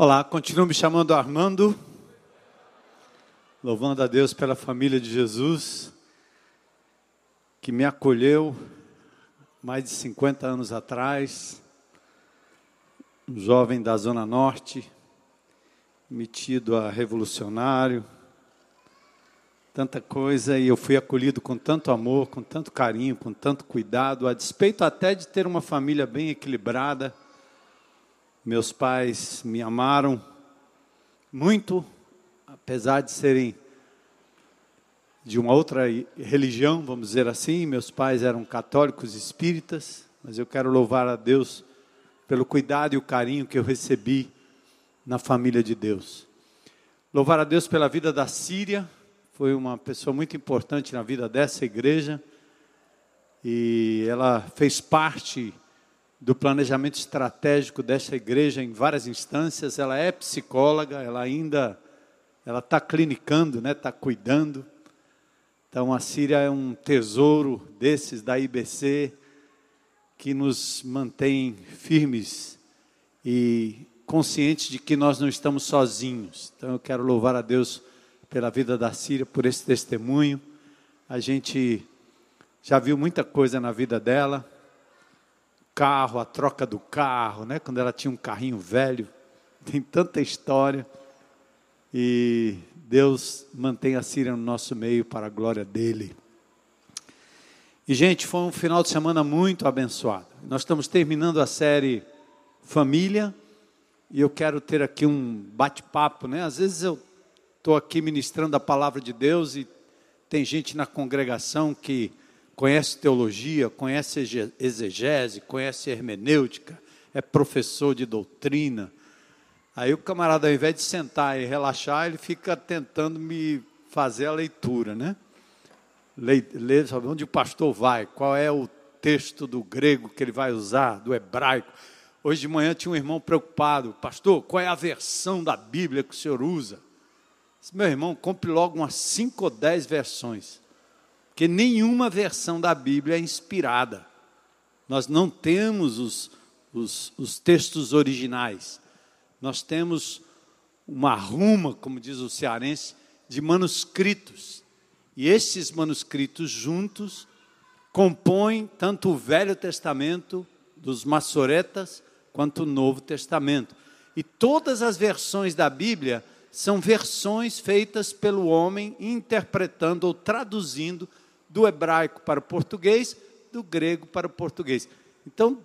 Olá, continuo me chamando Armando, louvando a Deus pela família de Jesus, que me acolheu mais de 50 anos atrás, um jovem da Zona Norte, metido a revolucionário, tanta coisa, e eu fui acolhido com tanto amor, com tanto carinho, com tanto cuidado, a despeito até de ter uma família bem equilibrada meus pais me amaram muito, apesar de serem de uma outra religião, vamos dizer assim. Meus pais eram católicos espíritas, mas eu quero louvar a Deus pelo cuidado e o carinho que eu recebi na família de Deus. Louvar a Deus pela vida da Síria, foi uma pessoa muito importante na vida dessa igreja, e ela fez parte do planejamento estratégico desta igreja em várias instâncias. Ela é psicóloga, ela ainda ela está clinicando, né? Está cuidando. Então a Síria é um tesouro desses da IBC que nos mantém firmes e conscientes de que nós não estamos sozinhos. Então eu quero louvar a Deus pela vida da Síria, por esse testemunho. A gente já viu muita coisa na vida dela, carro, a troca do carro, né? Quando ela tinha um carrinho velho, tem tanta história. E Deus mantém a Síria no nosso meio para a glória dele. E gente, foi um final de semana muito abençoado. Nós estamos terminando a série Família e eu quero ter aqui um bate-papo, né? Às vezes eu estou aqui ministrando a palavra de Deus e tem gente na congregação que conhece teologia, conhece exegese, conhece hermenêutica, é professor de doutrina. Aí o camarada, ao invés de sentar e relaxar, ele fica tentando me fazer a leitura, né? Ler, sabe onde o pastor vai, qual é o texto do grego que ele vai usar, do hebraico. Hoje de manhã tinha um irmão preocupado, pastor, qual é a versão da Bíblia que o senhor usa? Meu irmão, compre logo umas cinco ou dez versões que nenhuma versão da Bíblia é inspirada. Nós não temos os, os, os textos originais. Nós temos uma ruma, como diz o cearense, de manuscritos. E esses manuscritos juntos compõem tanto o Velho Testamento dos maçoretas quanto o Novo Testamento. E todas as versões da Bíblia são versões feitas pelo homem interpretando ou traduzindo do hebraico para o português, do grego para o português. Então,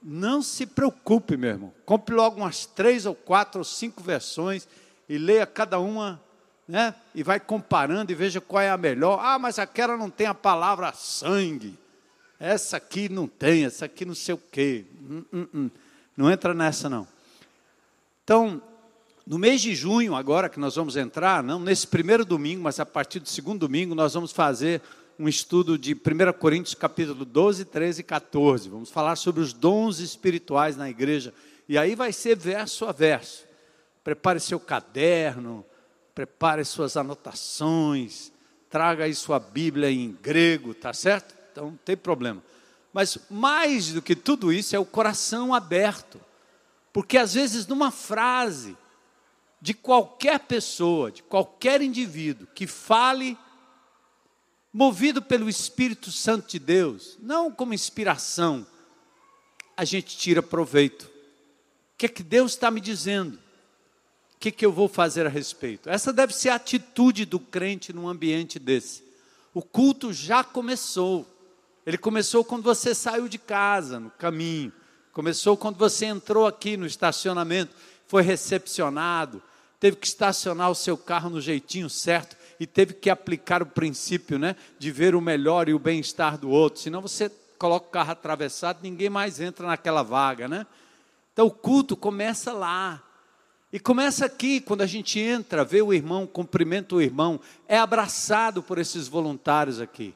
não se preocupe, meu irmão. Compre logo umas três ou quatro ou cinco versões e leia cada uma, né? E vai comparando e veja qual é a melhor. Ah, mas aquela não tem a palavra sangue. Essa aqui não tem, essa aqui não sei o quê. Hum, hum, hum. Não entra nessa, não. Então, no mês de junho, agora que nós vamos entrar, não nesse primeiro domingo, mas a partir do segundo domingo, nós vamos fazer um estudo de 1 Coríntios capítulo 12, 13 e 14. Vamos falar sobre os dons espirituais na igreja. E aí vai ser verso a verso. Prepare seu caderno, prepare suas anotações, traga aí sua Bíblia em grego, tá certo? Então não tem problema. Mas mais do que tudo isso é o coração aberto. Porque às vezes numa frase de qualquer pessoa, de qualquer indivíduo que fale movido pelo Espírito Santo de Deus, não como inspiração, a gente tira proveito. O que é que Deus está me dizendo? O que, é que eu vou fazer a respeito? Essa deve ser a atitude do crente num ambiente desse. O culto já começou. Ele começou quando você saiu de casa, no caminho. Começou quando você entrou aqui no estacionamento, foi recepcionado, teve que estacionar o seu carro no jeitinho certo e teve que aplicar o princípio né, de ver o melhor e o bem-estar do outro. Senão você coloca o carro atravessado, ninguém mais entra naquela vaga. Né? Então o culto começa lá. E começa aqui, quando a gente entra, vê o irmão, cumprimenta o irmão, é abraçado por esses voluntários aqui.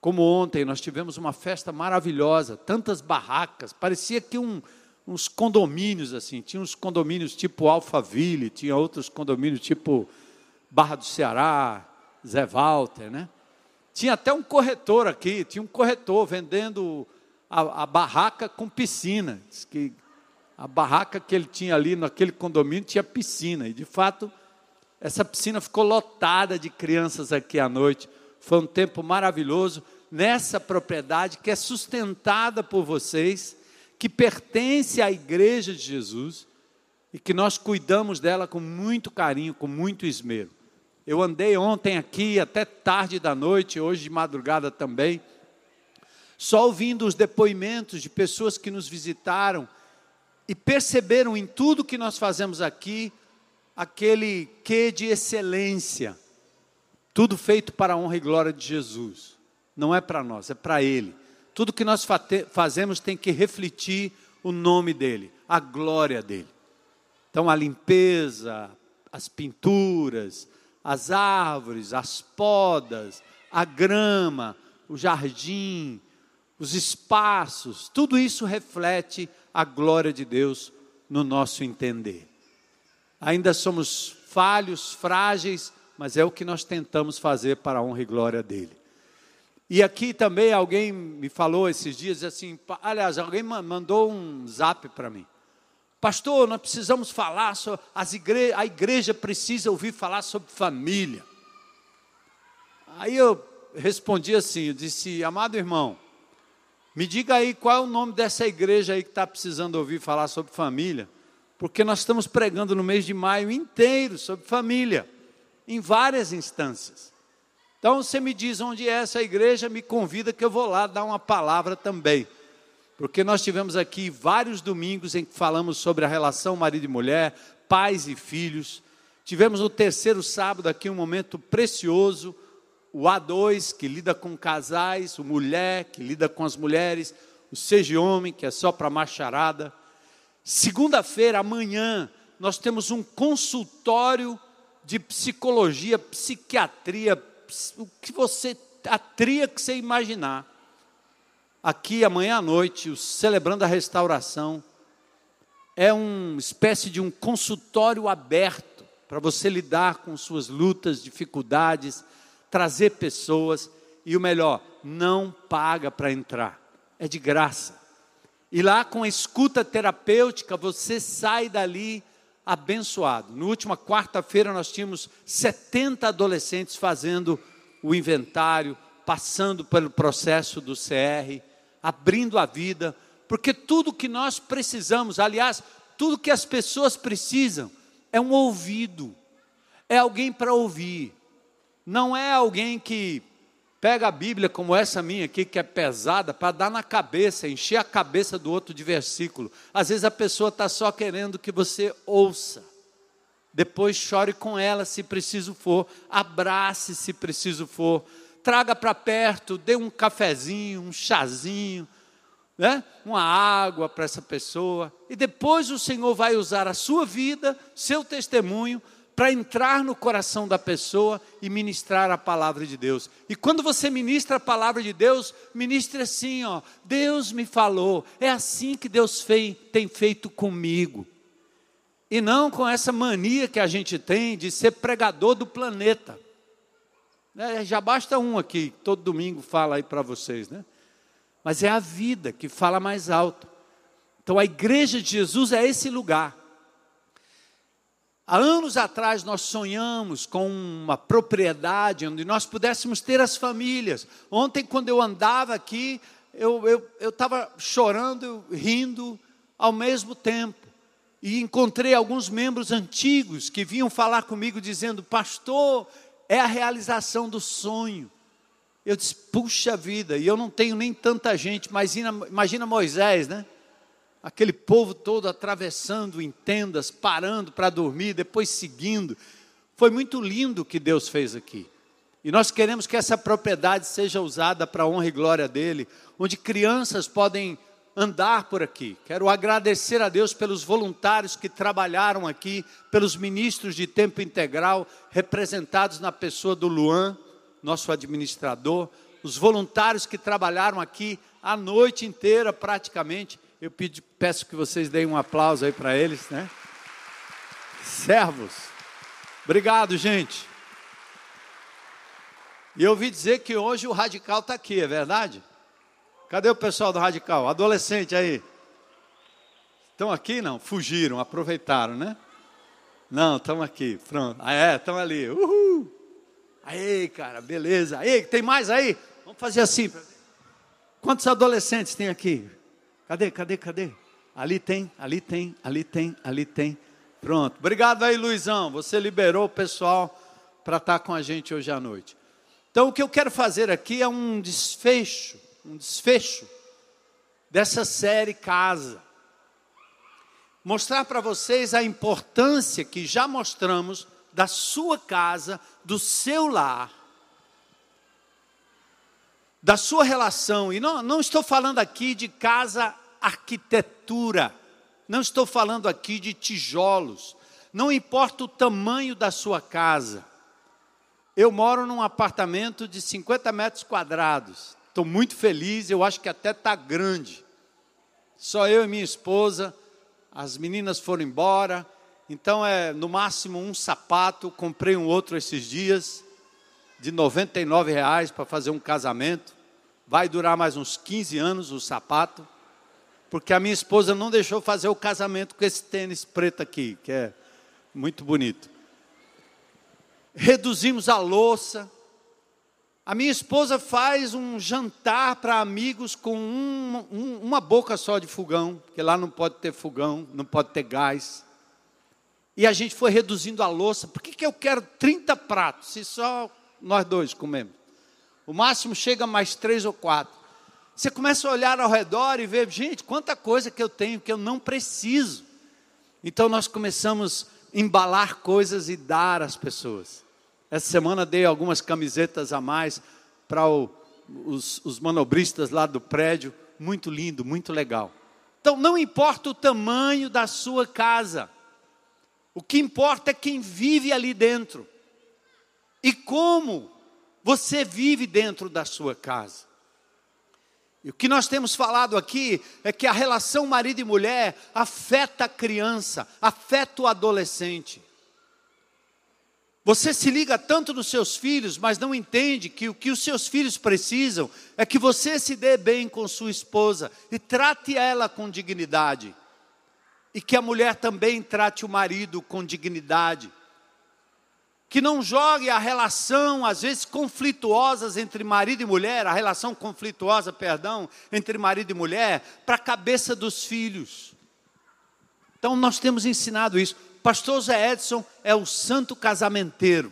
Como ontem, nós tivemos uma festa maravilhosa, tantas barracas, parecia que um, uns condomínios assim, tinha uns condomínios tipo Alphaville, tinha outros condomínios tipo Barra do Ceará, Zé Walter, né? Tinha até um corretor aqui, tinha um corretor vendendo a, a barraca com piscina. Diz que A barraca que ele tinha ali naquele condomínio tinha piscina, e de fato, essa piscina ficou lotada de crianças aqui à noite. Foi um tempo maravilhoso nessa propriedade que é sustentada por vocês, que pertence à igreja de Jesus e que nós cuidamos dela com muito carinho, com muito esmero. Eu andei ontem aqui até tarde da noite, hoje de madrugada também, só ouvindo os depoimentos de pessoas que nos visitaram e perceberam em tudo que nós fazemos aqui aquele quê de excelência. Tudo feito para a honra e glória de Jesus. Não é para nós, é para Ele. Tudo que nós fazemos tem que refletir o nome dEle, a glória dEle. Então, a limpeza, as pinturas, as árvores, as podas, a grama, o jardim, os espaços, tudo isso reflete a glória de Deus no nosso entender. Ainda somos falhos, frágeis, mas é o que nós tentamos fazer para a honra e glória dele. E aqui também alguém me falou esses dias assim, aliás, alguém mandou um zap para mim. Pastor, nós precisamos falar sobre as igre a igreja precisa ouvir falar sobre família. Aí eu respondi assim, eu disse, amado irmão, me diga aí qual é o nome dessa igreja aí que está precisando ouvir falar sobre família, porque nós estamos pregando no mês de maio inteiro sobre família, em várias instâncias. Então você me diz onde é essa igreja, me convida que eu vou lá dar uma palavra também porque nós tivemos aqui vários domingos em que falamos sobre a relação marido e mulher, pais e filhos. Tivemos no terceiro sábado aqui um momento precioso, o A2, que lida com casais, o Mulher, que lida com as mulheres, o Seja Homem, que é só para macharada. Segunda-feira, amanhã, nós temos um consultório de psicologia, psiquiatria, o que você, a tria que você imaginar aqui amanhã à noite, o Celebrando a Restauração, é uma espécie de um consultório aberto para você lidar com suas lutas, dificuldades, trazer pessoas e o melhor, não paga para entrar, é de graça. E lá com a escuta terapêutica você sai dali abençoado. Na última quarta-feira nós tínhamos 70 adolescentes fazendo o inventário, passando pelo processo do CR abrindo a vida, porque tudo que nós precisamos, aliás, tudo que as pessoas precisam é um ouvido, é alguém para ouvir, não é alguém que pega a Bíblia como essa minha aqui, que é pesada, para dar na cabeça, encher a cabeça do outro de versículo. Às vezes a pessoa está só querendo que você ouça. Depois chore com ela se preciso for, abrace se preciso for traga para perto, dê um cafezinho, um chazinho, né? uma água para essa pessoa, e depois o Senhor vai usar a sua vida, seu testemunho, para entrar no coração da pessoa e ministrar a palavra de Deus. E quando você ministra a palavra de Deus, ministre assim, ó, Deus me falou, é assim que Deus tem feito comigo. E não com essa mania que a gente tem de ser pregador do planeta. É, já basta um aqui, todo domingo fala aí para vocês, né? Mas é a vida que fala mais alto. Então a igreja de Jesus é esse lugar. Há anos atrás nós sonhamos com uma propriedade onde nós pudéssemos ter as famílias. Ontem, quando eu andava aqui, eu estava eu, eu chorando, rindo ao mesmo tempo. E encontrei alguns membros antigos que vinham falar comigo dizendo: Pastor, é a realização do sonho. Eu disse, puxa vida, e eu não tenho nem tanta gente, mas imagina Moisés, né? Aquele povo todo atravessando em tendas, parando para dormir, depois seguindo. Foi muito lindo o que Deus fez aqui. E nós queremos que essa propriedade seja usada para a honra e glória dele, onde crianças podem andar por aqui. Quero agradecer a Deus pelos voluntários que trabalharam aqui, pelos ministros de tempo integral, representados na pessoa do Luan, nosso administrador, os voluntários que trabalharam aqui a noite inteira praticamente. Eu pedi, peço que vocês deem um aplauso aí para eles, né? Servos. Obrigado, gente. E eu ouvi dizer que hoje o radical está aqui, é verdade? Cadê o pessoal do Radical? Adolescente aí. Estão aqui? Não, fugiram, aproveitaram, né? Não, estão aqui, pronto. Ah, é, estão ali. Uhul! Aí, cara, beleza. Aí, tem mais aí? Vamos fazer assim. Quantos adolescentes tem aqui? Cadê, cadê, cadê? Ali tem, ali tem, ali tem, ali tem. Pronto. Obrigado aí, Luizão. Você liberou o pessoal para estar tá com a gente hoje à noite. Então, o que eu quero fazer aqui é um desfecho, um desfecho dessa série Casa mostrar para vocês a importância que já mostramos da sua casa, do seu lar, da sua relação. E não, não estou falando aqui de casa arquitetura, não estou falando aqui de tijolos, não importa o tamanho da sua casa. Eu moro num apartamento de 50 metros quadrados, estou muito feliz, eu acho que até está grande. Só eu e minha esposa as meninas foram embora, então é no máximo um sapato. Comprei um outro esses dias, de 99 reais para fazer um casamento. Vai durar mais uns 15 anos o sapato, porque a minha esposa não deixou fazer o casamento com esse tênis preto aqui, que é muito bonito. Reduzimos a louça, a minha esposa faz um jantar para amigos com um, um, uma boca só de fogão, porque lá não pode ter fogão, não pode ter gás. E a gente foi reduzindo a louça. Por que, que eu quero 30 pratos, se só nós dois comemos? O máximo chega mais três ou quatro. Você começa a olhar ao redor e ver, gente, quanta coisa que eu tenho que eu não preciso. Então nós começamos a embalar coisas e dar às pessoas. Essa semana dei algumas camisetas a mais para os, os manobristas lá do prédio. Muito lindo, muito legal. Então, não importa o tamanho da sua casa, o que importa é quem vive ali dentro e como você vive dentro da sua casa. E o que nós temos falado aqui é que a relação marido e mulher afeta a criança, afeta o adolescente. Você se liga tanto nos seus filhos, mas não entende que o que os seus filhos precisam é que você se dê bem com sua esposa e trate ela com dignidade. E que a mulher também trate o marido com dignidade. Que não jogue a relação, às vezes conflituosas entre marido e mulher, a relação conflituosa, perdão, entre marido e mulher, para a cabeça dos filhos. Então nós temos ensinado isso pastor Zé Edson é o santo casamenteiro.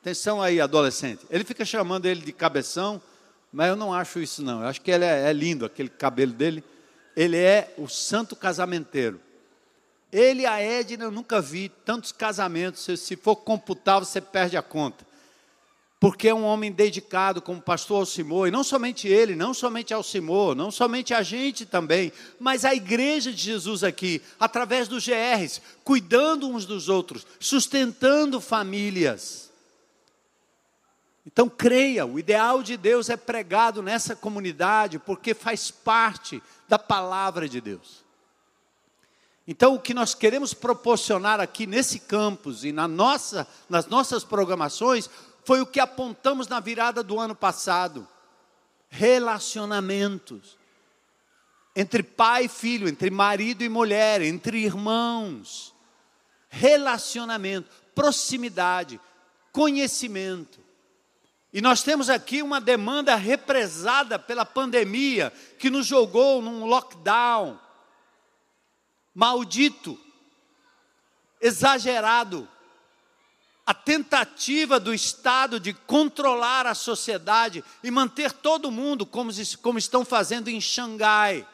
Atenção aí, adolescente. Ele fica chamando ele de cabeção, mas eu não acho isso não. Eu acho que ele é, é lindo, aquele cabelo dele. Ele é o santo casamenteiro. Ele e a Edna, eu nunca vi tantos casamentos. Se, se for computar, você perde a conta porque é um homem dedicado como pastor Alcimor, e não somente ele, não somente Alcimor, não somente a gente também, mas a igreja de Jesus aqui, através dos GRs, cuidando uns dos outros, sustentando famílias. Então creia, o ideal de Deus é pregado nessa comunidade, porque faz parte da palavra de Deus. Então, o que nós queremos proporcionar aqui nesse campus e na nossa, nas nossas programações foi o que apontamos na virada do ano passado. Relacionamentos entre pai e filho, entre marido e mulher, entre irmãos. Relacionamento, proximidade, conhecimento. E nós temos aqui uma demanda represada pela pandemia que nos jogou num lockdown maldito, exagerado a tentativa do Estado de controlar a sociedade e manter todo mundo como, como estão fazendo em Xangai,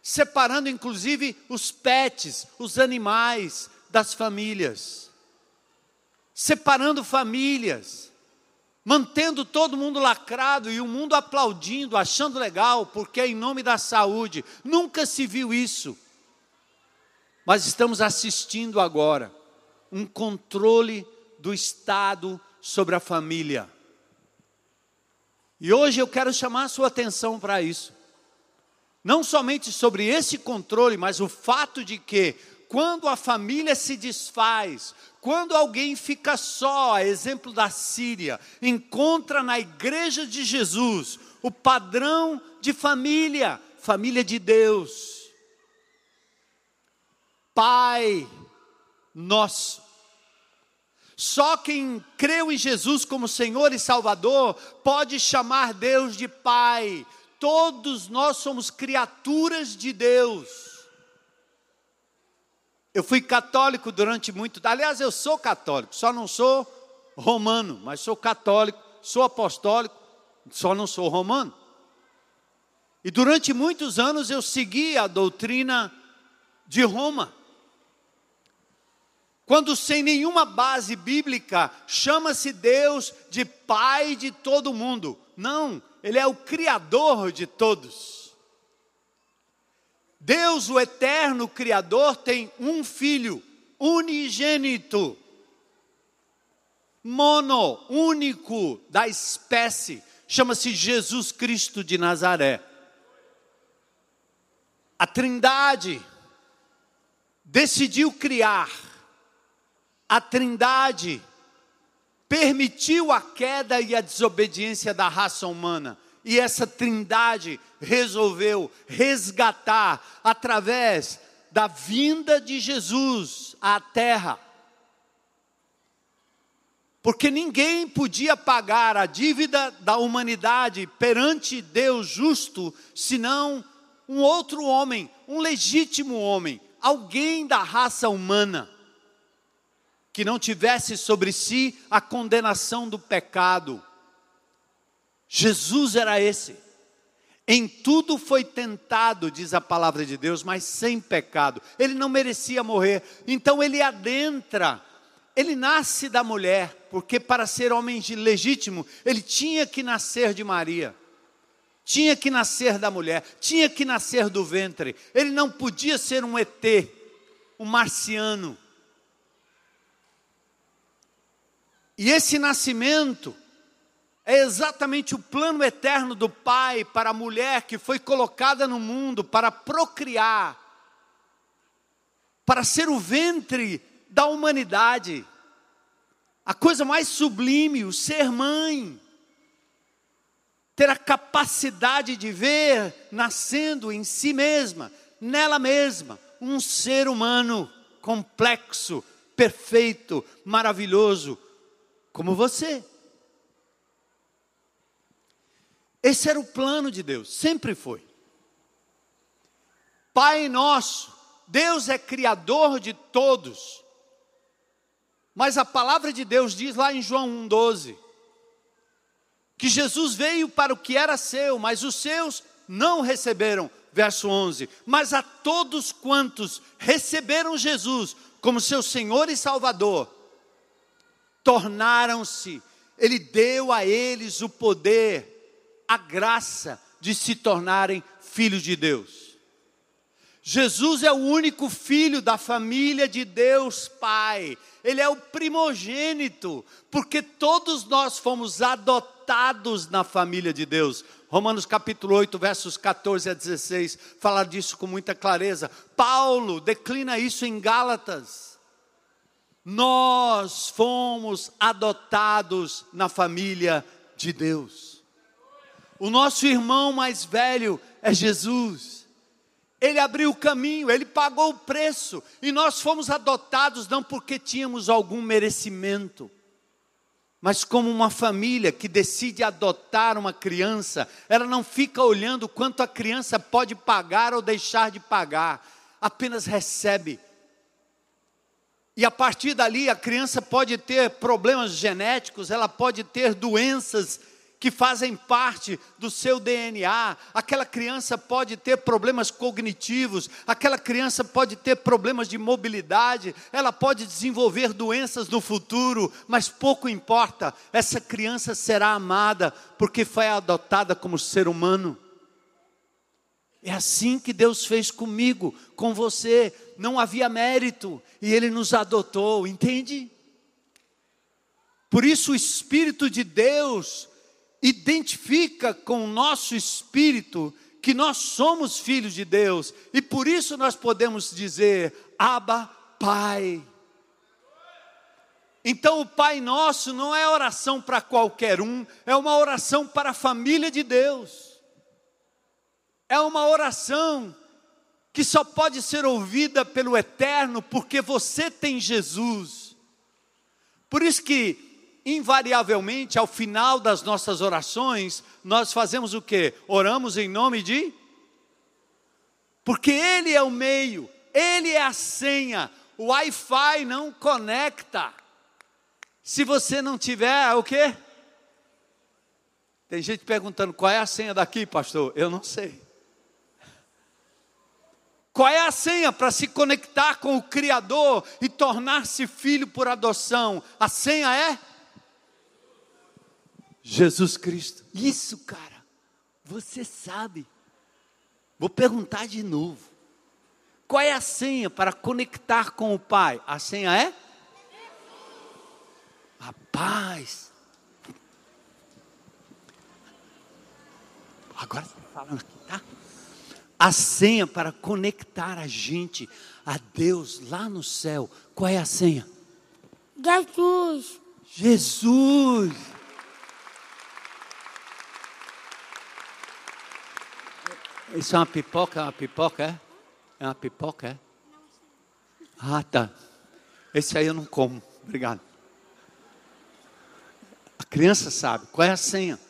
separando inclusive os pets, os animais das famílias, separando famílias, mantendo todo mundo lacrado e o mundo aplaudindo, achando legal, porque é em nome da saúde. Nunca se viu isso. Mas estamos assistindo agora um controle do Estado sobre a família. E hoje eu quero chamar a sua atenção para isso. Não somente sobre esse controle, mas o fato de que, quando a família se desfaz, quando alguém fica só, a exemplo da Síria, encontra na igreja de Jesus o padrão de família, família de Deus. Pai Nosso. Só quem creu em Jesus como Senhor e Salvador pode chamar Deus de Pai. Todos nós somos criaturas de Deus. Eu fui católico durante muito, aliás, eu sou católico, só não sou romano, mas sou católico, sou apostólico, só não sou romano. E durante muitos anos eu segui a doutrina de Roma. Quando sem nenhuma base bíblica chama-se Deus de Pai de todo mundo. Não, Ele é o Criador de todos. Deus, o eterno Criador, tem um filho, unigênito, mono, único da espécie, chama-se Jesus Cristo de Nazaré. A Trindade decidiu criar, a Trindade permitiu a queda e a desobediência da raça humana. E essa Trindade resolveu resgatar através da vinda de Jesus à terra. Porque ninguém podia pagar a dívida da humanidade perante Deus justo, senão um outro homem, um legítimo homem, alguém da raça humana, que não tivesse sobre si a condenação do pecado. Jesus era esse. Em tudo foi tentado, diz a palavra de Deus, mas sem pecado. Ele não merecia morrer. Então ele adentra, ele nasce da mulher, porque para ser homem legítimo, ele tinha que nascer de Maria tinha que nascer da mulher, tinha que nascer do ventre. Ele não podia ser um ET, um marciano. E esse nascimento é exatamente o plano eterno do Pai para a mulher que foi colocada no mundo para procriar, para ser o ventre da humanidade. A coisa mais sublime, o ser mãe ter a capacidade de ver nascendo em si mesma, nela mesma, um ser humano complexo, perfeito, maravilhoso, como você. Esse era o plano de Deus, sempre foi. Pai nosso, Deus é criador de todos. Mas a palavra de Deus diz lá em João 1,12: que Jesus veio para o que era seu, mas os seus não receberam. Verso 11: Mas a todos quantos receberam Jesus como seu Senhor e Salvador, tornaram-se, Ele deu a eles o poder, a graça de se tornarem filhos de Deus. Jesus é o único filho da família de Deus Pai, ele é o primogênito, porque todos nós fomos adotados na família de Deus. Romanos capítulo 8, versos 14 a 16, fala disso com muita clareza. Paulo declina isso em Gálatas. Nós fomos adotados na família de Deus. O nosso irmão mais velho é Jesus. Ele abriu o caminho, ele pagou o preço, e nós fomos adotados não porque tínhamos algum merecimento, mas como uma família que decide adotar uma criança, ela não fica olhando quanto a criança pode pagar ou deixar de pagar, apenas recebe. E a partir dali a criança pode ter problemas genéticos, ela pode ter doenças que fazem parte do seu DNA. Aquela criança pode ter problemas cognitivos, aquela criança pode ter problemas de mobilidade, ela pode desenvolver doenças no futuro, mas pouco importa, essa criança será amada porque foi adotada como ser humano. É assim que Deus fez comigo, com você. Não havia mérito e Ele nos adotou, entende? Por isso o Espírito de Deus identifica com o nosso espírito que nós somos filhos de Deus e por isso nós podemos dizer: Abba, Pai. Então, o Pai Nosso não é oração para qualquer um, é uma oração para a família de Deus. É uma oração que só pode ser ouvida pelo eterno porque você tem Jesus. Por isso que, invariavelmente, ao final das nossas orações, nós fazemos o que? Oramos em nome de? Porque Ele é o meio, Ele é a senha, o Wi-Fi não conecta. Se você não tiver, o quê? Tem gente perguntando qual é a senha daqui, pastor? Eu não sei. Qual é a senha para se conectar com o Criador e tornar-se filho por adoção? A senha é Jesus Cristo. Isso, cara, você sabe. Vou perguntar de novo. Qual é a senha para conectar com o Pai? A senha é? Rapaz. Agora você está falando aqui, tá? A senha para conectar a gente a Deus lá no céu. Qual é a senha? Jesus. Jesus. Isso é uma pipoca? É uma pipoca, é? É uma pipoca, é? Ah, tá. Esse aí eu não como. Obrigado. A criança sabe. Qual é a senha?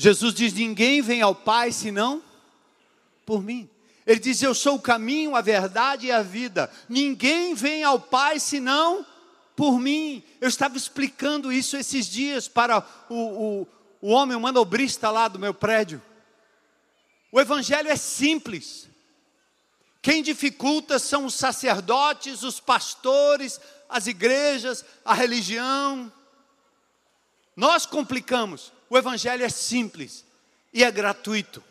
Jesus diz: Ninguém vem ao Pai senão por mim. Ele diz: Eu sou o caminho, a verdade e a vida. Ninguém vem ao Pai senão por mim. Eu estava explicando isso esses dias para o, o, o homem, o manobrista lá do meu prédio. O Evangelho é simples. Quem dificulta são os sacerdotes, os pastores, as igrejas, a religião. Nós complicamos. O Evangelho é simples e é gratuito.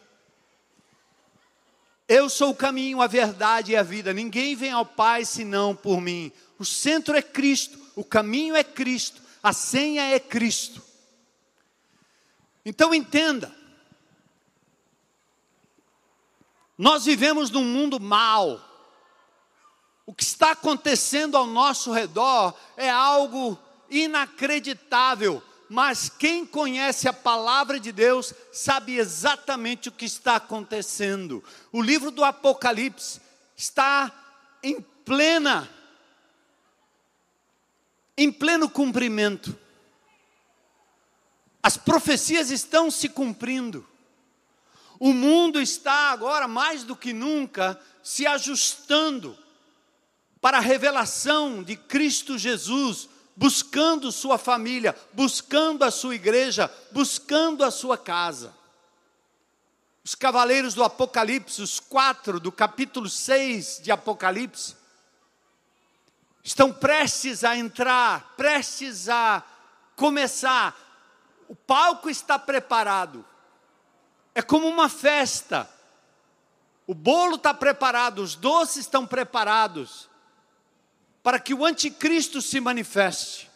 Eu sou o caminho, a verdade e a vida. Ninguém vem ao Pai senão por mim. O centro é Cristo, o caminho é Cristo, a senha é Cristo. Então entenda. Nós vivemos num mundo mau. O que está acontecendo ao nosso redor é algo inacreditável mas quem conhece a palavra de Deus sabe exatamente o que está acontecendo. O livro do Apocalipse está em plena em pleno cumprimento. As profecias estão se cumprindo. O mundo está agora mais do que nunca se ajustando para a revelação de Cristo Jesus buscando sua família, buscando a sua igreja, buscando a sua casa. Os cavaleiros do Apocalipse, os quatro do capítulo 6 de Apocalipse, estão prestes a entrar, prestes a começar. O palco está preparado. É como uma festa. O bolo está preparado, os doces estão preparados para que o anticristo se manifeste.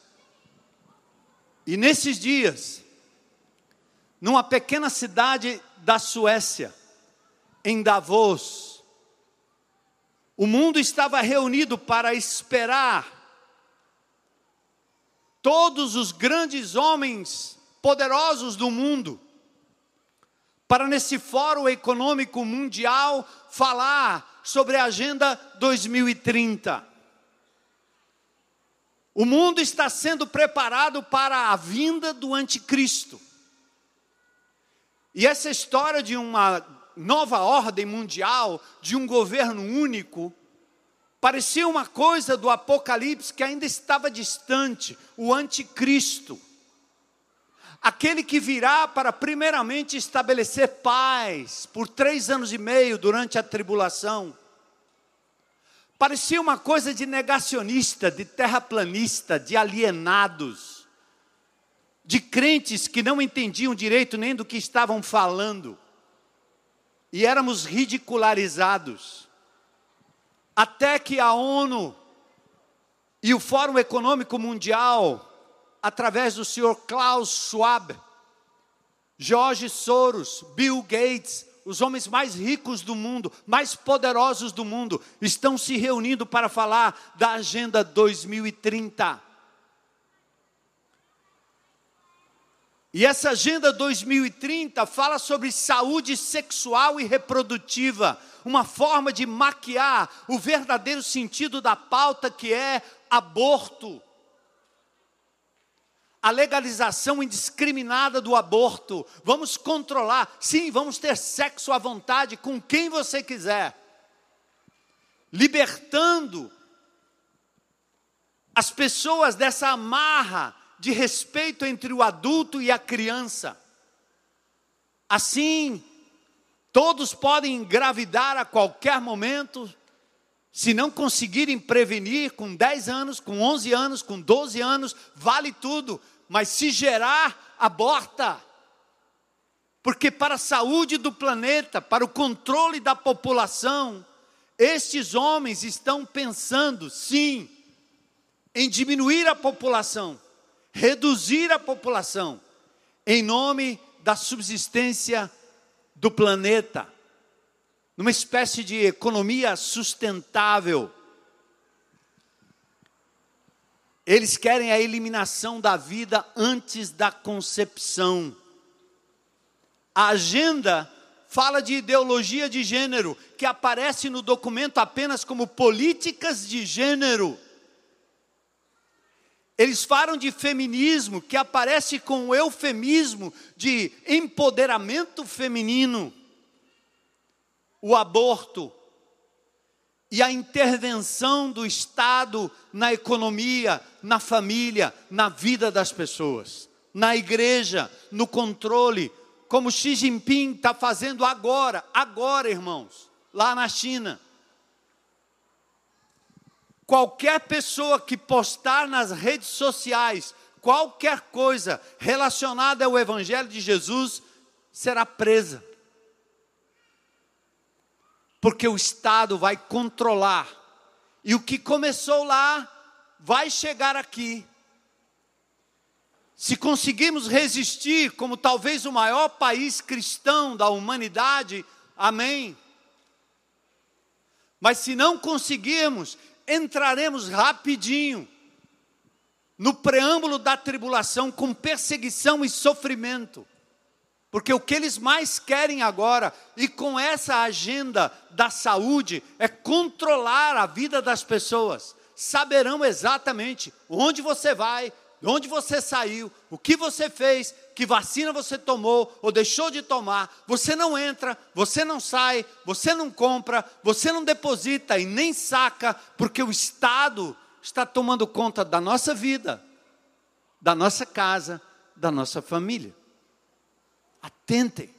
E nesses dias, numa pequena cidade da Suécia, em Davos, o mundo estava reunido para esperar todos os grandes homens poderosos do mundo, para nesse fórum econômico mundial falar sobre a Agenda 2030. O mundo está sendo preparado para a vinda do anticristo. E essa história de uma nova ordem mundial, de um governo único, parecia uma coisa do Apocalipse que ainda estava distante o anticristo. Aquele que virá para, primeiramente, estabelecer paz por três anos e meio durante a tribulação Parecia uma coisa de negacionista, de terraplanista, de alienados, de crentes que não entendiam direito nem do que estavam falando, e éramos ridicularizados. Até que a ONU e o Fórum Econômico Mundial, através do senhor Klaus Schwab, George Soros, Bill Gates, os homens mais ricos do mundo, mais poderosos do mundo, estão se reunindo para falar da Agenda 2030. E essa Agenda 2030 fala sobre saúde sexual e reprodutiva, uma forma de maquiar o verdadeiro sentido da pauta que é aborto. A legalização indiscriminada do aborto. Vamos controlar. Sim, vamos ter sexo à vontade com quem você quiser. Libertando as pessoas dessa amarra de respeito entre o adulto e a criança. Assim, todos podem engravidar a qualquer momento, se não conseguirem prevenir com 10 anos, com 11 anos, com 12 anos, vale tudo, mas se gerar, aborta. Porque para a saúde do planeta, para o controle da população, estes homens estão pensando, sim, em diminuir a população, reduzir a população em nome da subsistência do planeta, numa espécie de economia sustentável. Eles querem a eliminação da vida antes da concepção. A agenda fala de ideologia de gênero, que aparece no documento apenas como políticas de gênero. Eles falam de feminismo que aparece com o eufemismo de empoderamento feminino, o aborto e a intervenção do Estado na economia, na família, na vida das pessoas, na igreja, no controle, como Xi Jinping está fazendo agora, agora, irmãos, lá na China. Qualquer pessoa que postar nas redes sociais qualquer coisa relacionada ao Evangelho de Jesus será presa. Porque o Estado vai controlar. E o que começou lá vai chegar aqui. Se conseguirmos resistir, como talvez o maior país cristão da humanidade, amém. Mas se não conseguirmos, entraremos rapidinho no preâmbulo da tribulação com perseguição e sofrimento. Porque o que eles mais querem agora, e com essa agenda da saúde, é controlar a vida das pessoas. Saberão exatamente onde você vai, de onde você saiu, o que você fez, que vacina você tomou ou deixou de tomar. Você não entra, você não sai, você não compra, você não deposita e nem saca, porque o Estado está tomando conta da nossa vida, da nossa casa, da nossa família. Atentem.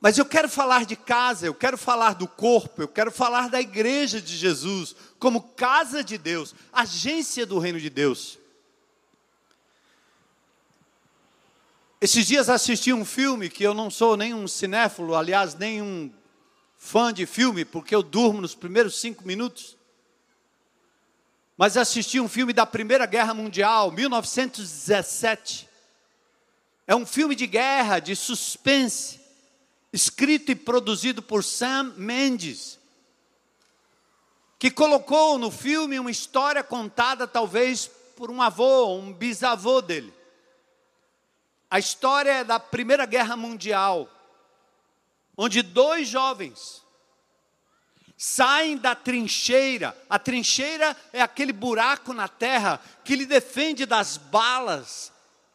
Mas eu quero falar de casa, eu quero falar do corpo, eu quero falar da igreja de Jesus, como casa de Deus, agência do reino de Deus. Esses dias assisti um filme que eu não sou nenhum cinéfilo, aliás, nenhum fã de filme, porque eu durmo nos primeiros cinco minutos. Mas assisti um filme da Primeira Guerra Mundial, 1917. É um filme de guerra, de suspense escrito e produzido por Sam Mendes, que colocou no filme uma história contada talvez por um avô, um bisavô dele. A história é da Primeira Guerra Mundial, onde dois jovens saem da trincheira. A trincheira é aquele buraco na terra que lhe defende das balas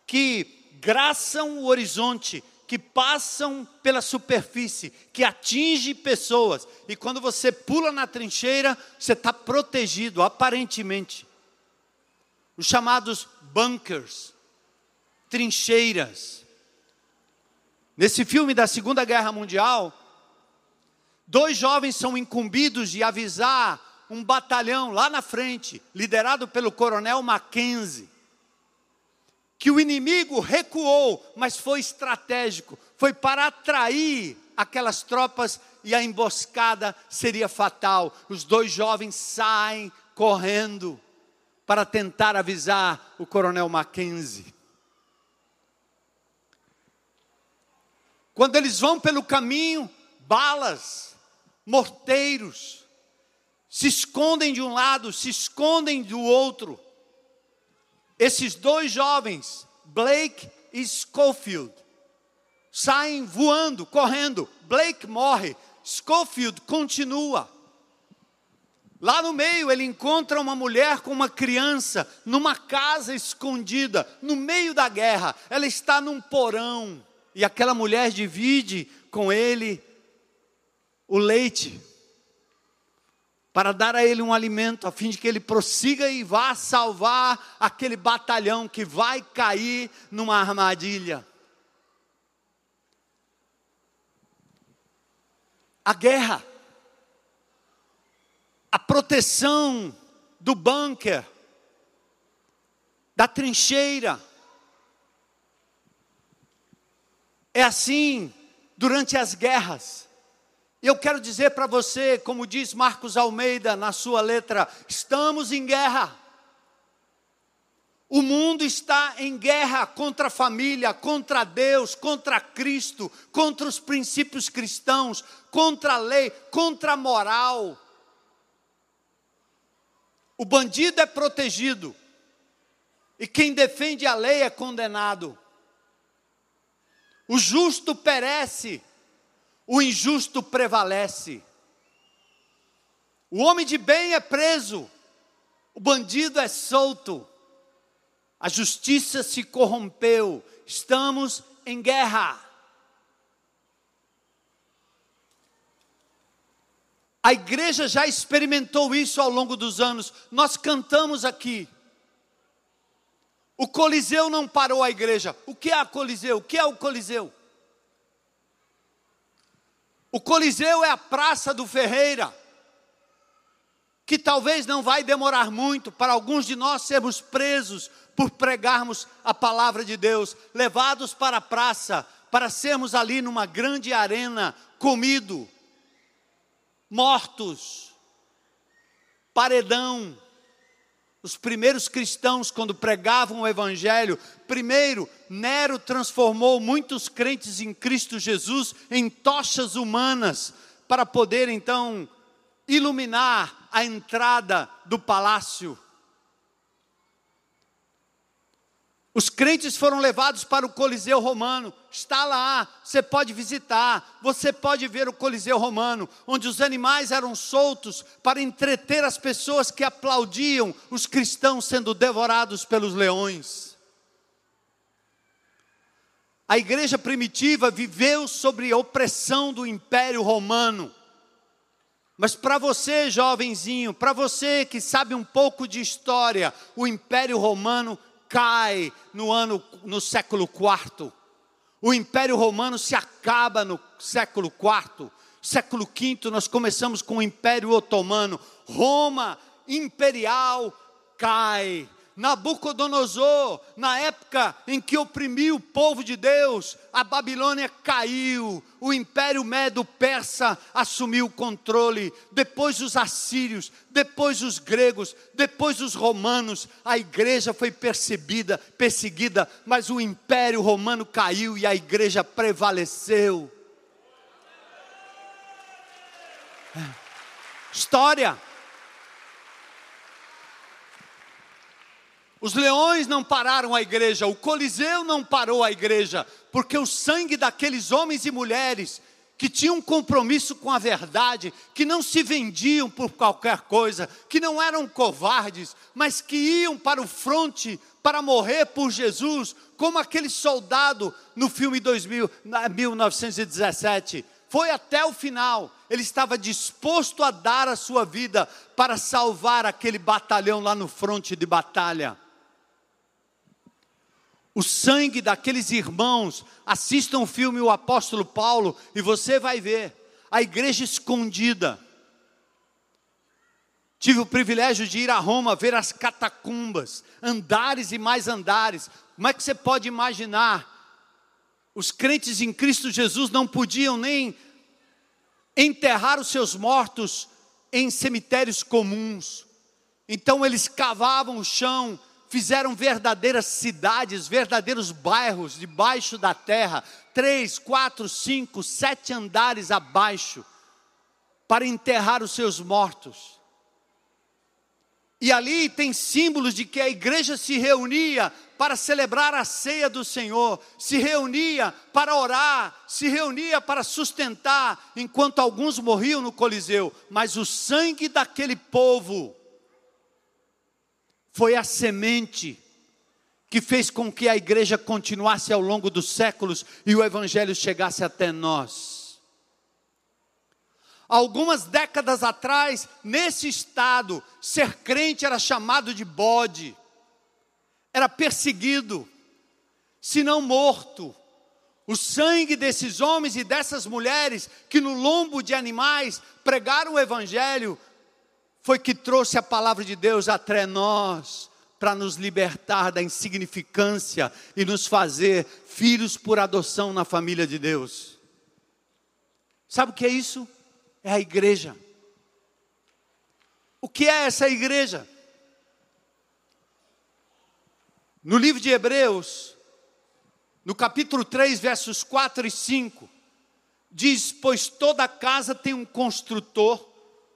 que graçam o horizonte que passam pela superfície, que atinge pessoas. E quando você pula na trincheira, você está protegido, aparentemente. Os chamados bunkers, trincheiras. Nesse filme da Segunda Guerra Mundial, dois jovens são incumbidos de avisar um batalhão lá na frente, liderado pelo coronel Mackenzie que o inimigo recuou, mas foi estratégico, foi para atrair aquelas tropas e a emboscada seria fatal. Os dois jovens saem correndo para tentar avisar o coronel Mackenzie. Quando eles vão pelo caminho, balas, morteiros, se escondem de um lado, se escondem do outro. esses dois jovens, Blake e Schofield, saem voando, correndo. Blake morre, Schofield continua. Lá no meio ele encontra uma mulher com uma criança numa casa escondida, no meio da guerra. Ela está num porão e aquela mulher divide com ele o leite para dar a ele um alimento a fim de que ele prossiga e vá salvar aquele batalhão que vai cair numa armadilha. A guerra a proteção do bunker, da trincheira. É assim durante as guerras. Eu quero dizer para você, como diz Marcos Almeida na sua letra, estamos em guerra. O mundo está em guerra contra a família, contra Deus, contra Cristo, contra os princípios cristãos, contra a lei, contra a moral. O bandido é protegido, e quem defende a lei é condenado. O justo perece, o injusto prevalece. O homem de bem é preso, o bandido é solto. A justiça se corrompeu, estamos em guerra. A igreja já experimentou isso ao longo dos anos. Nós cantamos aqui. O Coliseu não parou a igreja. O que é a Coliseu? O que é o Coliseu? O Coliseu é a Praça do Ferreira, que talvez não vai demorar muito para alguns de nós sermos presos por pregarmos a palavra de Deus, levados para a praça, para sermos ali numa grande arena, comido, mortos, paredão. Os primeiros cristãos, quando pregavam o Evangelho, primeiro, Nero transformou muitos crentes em Cristo Jesus em tochas humanas, para poder então iluminar a entrada do palácio. Os crentes foram levados para o Coliseu Romano, está lá, você pode visitar, você pode ver o Coliseu Romano, onde os animais eram soltos para entreter as pessoas que aplaudiam os cristãos sendo devorados pelos leões. A igreja primitiva viveu sobre a opressão do Império Romano. Mas para você, jovenzinho, para você que sabe um pouco de história, o Império Romano cai no ano no século IV. O Império Romano se acaba no século IV. Século V nós começamos com o Império Otomano. Roma imperial cai. Nabucodonosor, na época em que oprimiu o povo de Deus, a Babilônia caiu, o império medo-persa assumiu o controle, depois os assírios, depois os gregos, depois os romanos, a igreja foi percebida, perseguida, mas o império romano caiu e a igreja prevaleceu. História. Os leões não pararam a igreja, o Coliseu não parou a igreja, porque o sangue daqueles homens e mulheres que tinham um compromisso com a verdade, que não se vendiam por qualquer coisa, que não eram covardes, mas que iam para o fronte para morrer por Jesus, como aquele soldado no filme 2000, 1917. Foi até o final, ele estava disposto a dar a sua vida para salvar aquele batalhão lá no fronte de batalha o sangue daqueles irmãos. Assistam o filme O Apóstolo Paulo e você vai ver a igreja escondida. Tive o privilégio de ir a Roma ver as catacumbas, andares e mais andares. Como é que você pode imaginar? Os crentes em Cristo Jesus não podiam nem enterrar os seus mortos em cemitérios comuns. Então eles cavavam o chão, fizeram verdadeiras cidades, verdadeiros bairros debaixo da terra, três, quatro, cinco, sete andares abaixo, para enterrar os seus mortos. E ali tem símbolos de que a igreja se reunia para celebrar a ceia do Senhor, se reunia para orar, se reunia para sustentar, enquanto alguns morriam no Coliseu, mas o sangue daquele povo foi a semente que fez com que a igreja continuasse ao longo dos séculos e o evangelho chegasse até nós. Algumas décadas atrás, nesse estado, ser crente era chamado de bode, era perseguido, se não morto. O sangue desses homens e dessas mulheres que no lombo de animais pregaram o evangelho foi que trouxe a palavra de Deus até nós para nos libertar da insignificância e nos fazer filhos por adoção na família de Deus. Sabe o que é isso? É a igreja. O que é essa igreja? No livro de Hebreus, no capítulo 3, versos 4 e 5, diz: Pois toda casa tem um construtor,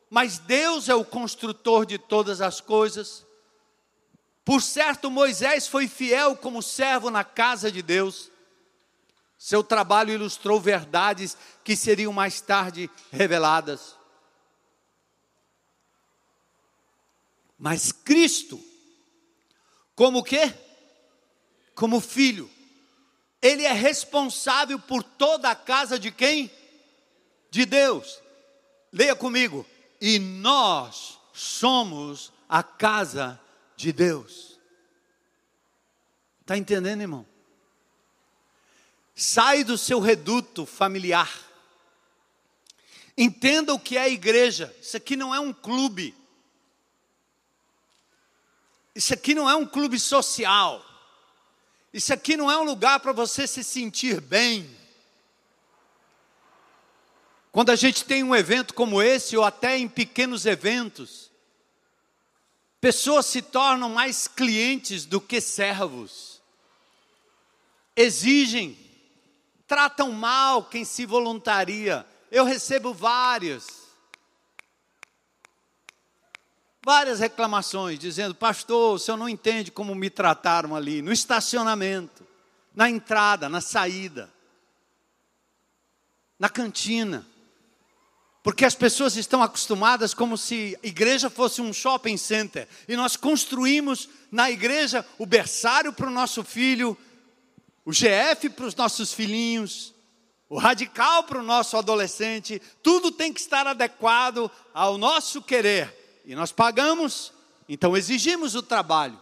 mas Deus é o construtor de todas as coisas. Por certo, Moisés foi fiel como servo na casa de Deus. Seu trabalho ilustrou verdades que seriam mais tarde reveladas. Mas Cristo, como que? Como filho, ele é responsável por toda a casa de quem? De Deus. Leia comigo. E nós somos a casa de Deus. Está entendendo, irmão? Sai do seu reduto familiar. Entenda o que é a igreja. Isso aqui não é um clube. Isso aqui não é um clube social. Isso aqui não é um lugar para você se sentir bem. Quando a gente tem um evento como esse, ou até em pequenos eventos, Pessoas se tornam mais clientes do que servos. Exigem, tratam mal quem se voluntaria. Eu recebo vários. Várias reclamações dizendo: Pastor, o senhor não entende como me trataram ali, no estacionamento, na entrada, na saída, na cantina. Porque as pessoas estão acostumadas como se a igreja fosse um shopping center. E nós construímos na igreja o berçário para o nosso filho, o GF para os nossos filhinhos, o radical para o nosso adolescente. Tudo tem que estar adequado ao nosso querer. E nós pagamos, então exigimos o trabalho.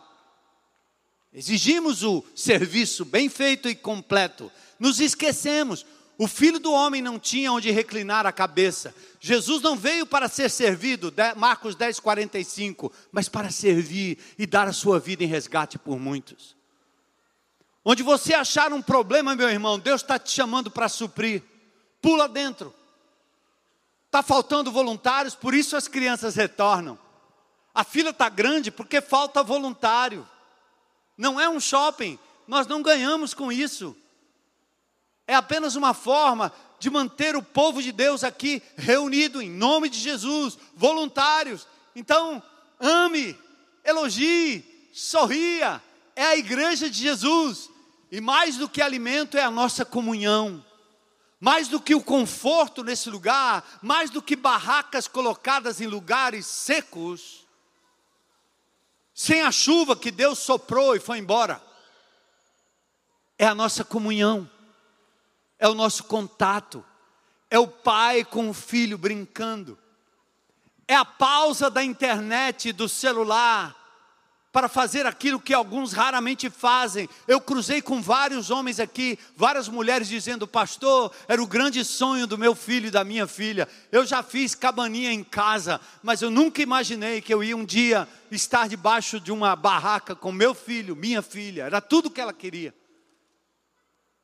Exigimos o serviço bem feito e completo. Nos esquecemos. O filho do homem não tinha onde reclinar a cabeça. Jesus não veio para ser servido, Marcos 10, 45, mas para servir e dar a sua vida em resgate por muitos. Onde você achar um problema, meu irmão, Deus está te chamando para suprir. Pula dentro. Está faltando voluntários, por isso as crianças retornam. A fila está grande porque falta voluntário. Não é um shopping, nós não ganhamos com isso. É apenas uma forma de manter o povo de Deus aqui reunido em nome de Jesus, voluntários. Então, ame, elogie, sorria. É a igreja de Jesus. E mais do que alimento é a nossa comunhão. Mais do que o conforto nesse lugar, mais do que barracas colocadas em lugares secos, sem a chuva que Deus soprou e foi embora, é a nossa comunhão é o nosso contato, é o pai com o filho brincando, é a pausa da internet, do celular, para fazer aquilo que alguns raramente fazem. Eu cruzei com vários homens aqui, várias mulheres dizendo: Pastor, era o grande sonho do meu filho e da minha filha. Eu já fiz cabaninha em casa, mas eu nunca imaginei que eu ia um dia estar debaixo de uma barraca com meu filho, minha filha. Era tudo que ela queria.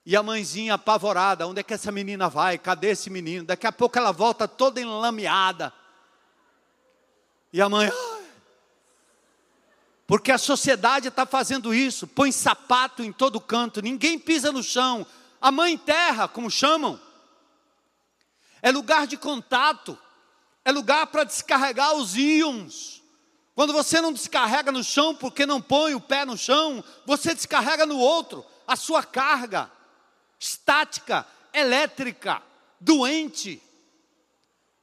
E a mãezinha apavorada: onde é que essa menina vai? Cadê esse menino? Daqui a pouco ela volta toda enlameada. E a mãe, porque a sociedade está fazendo isso, põe sapato em todo canto, ninguém pisa no chão. A mãe terra, como chamam, é lugar de contato, é lugar para descarregar os íons. Quando você não descarrega no chão porque não põe o pé no chão, você descarrega no outro a sua carga estática, elétrica, doente.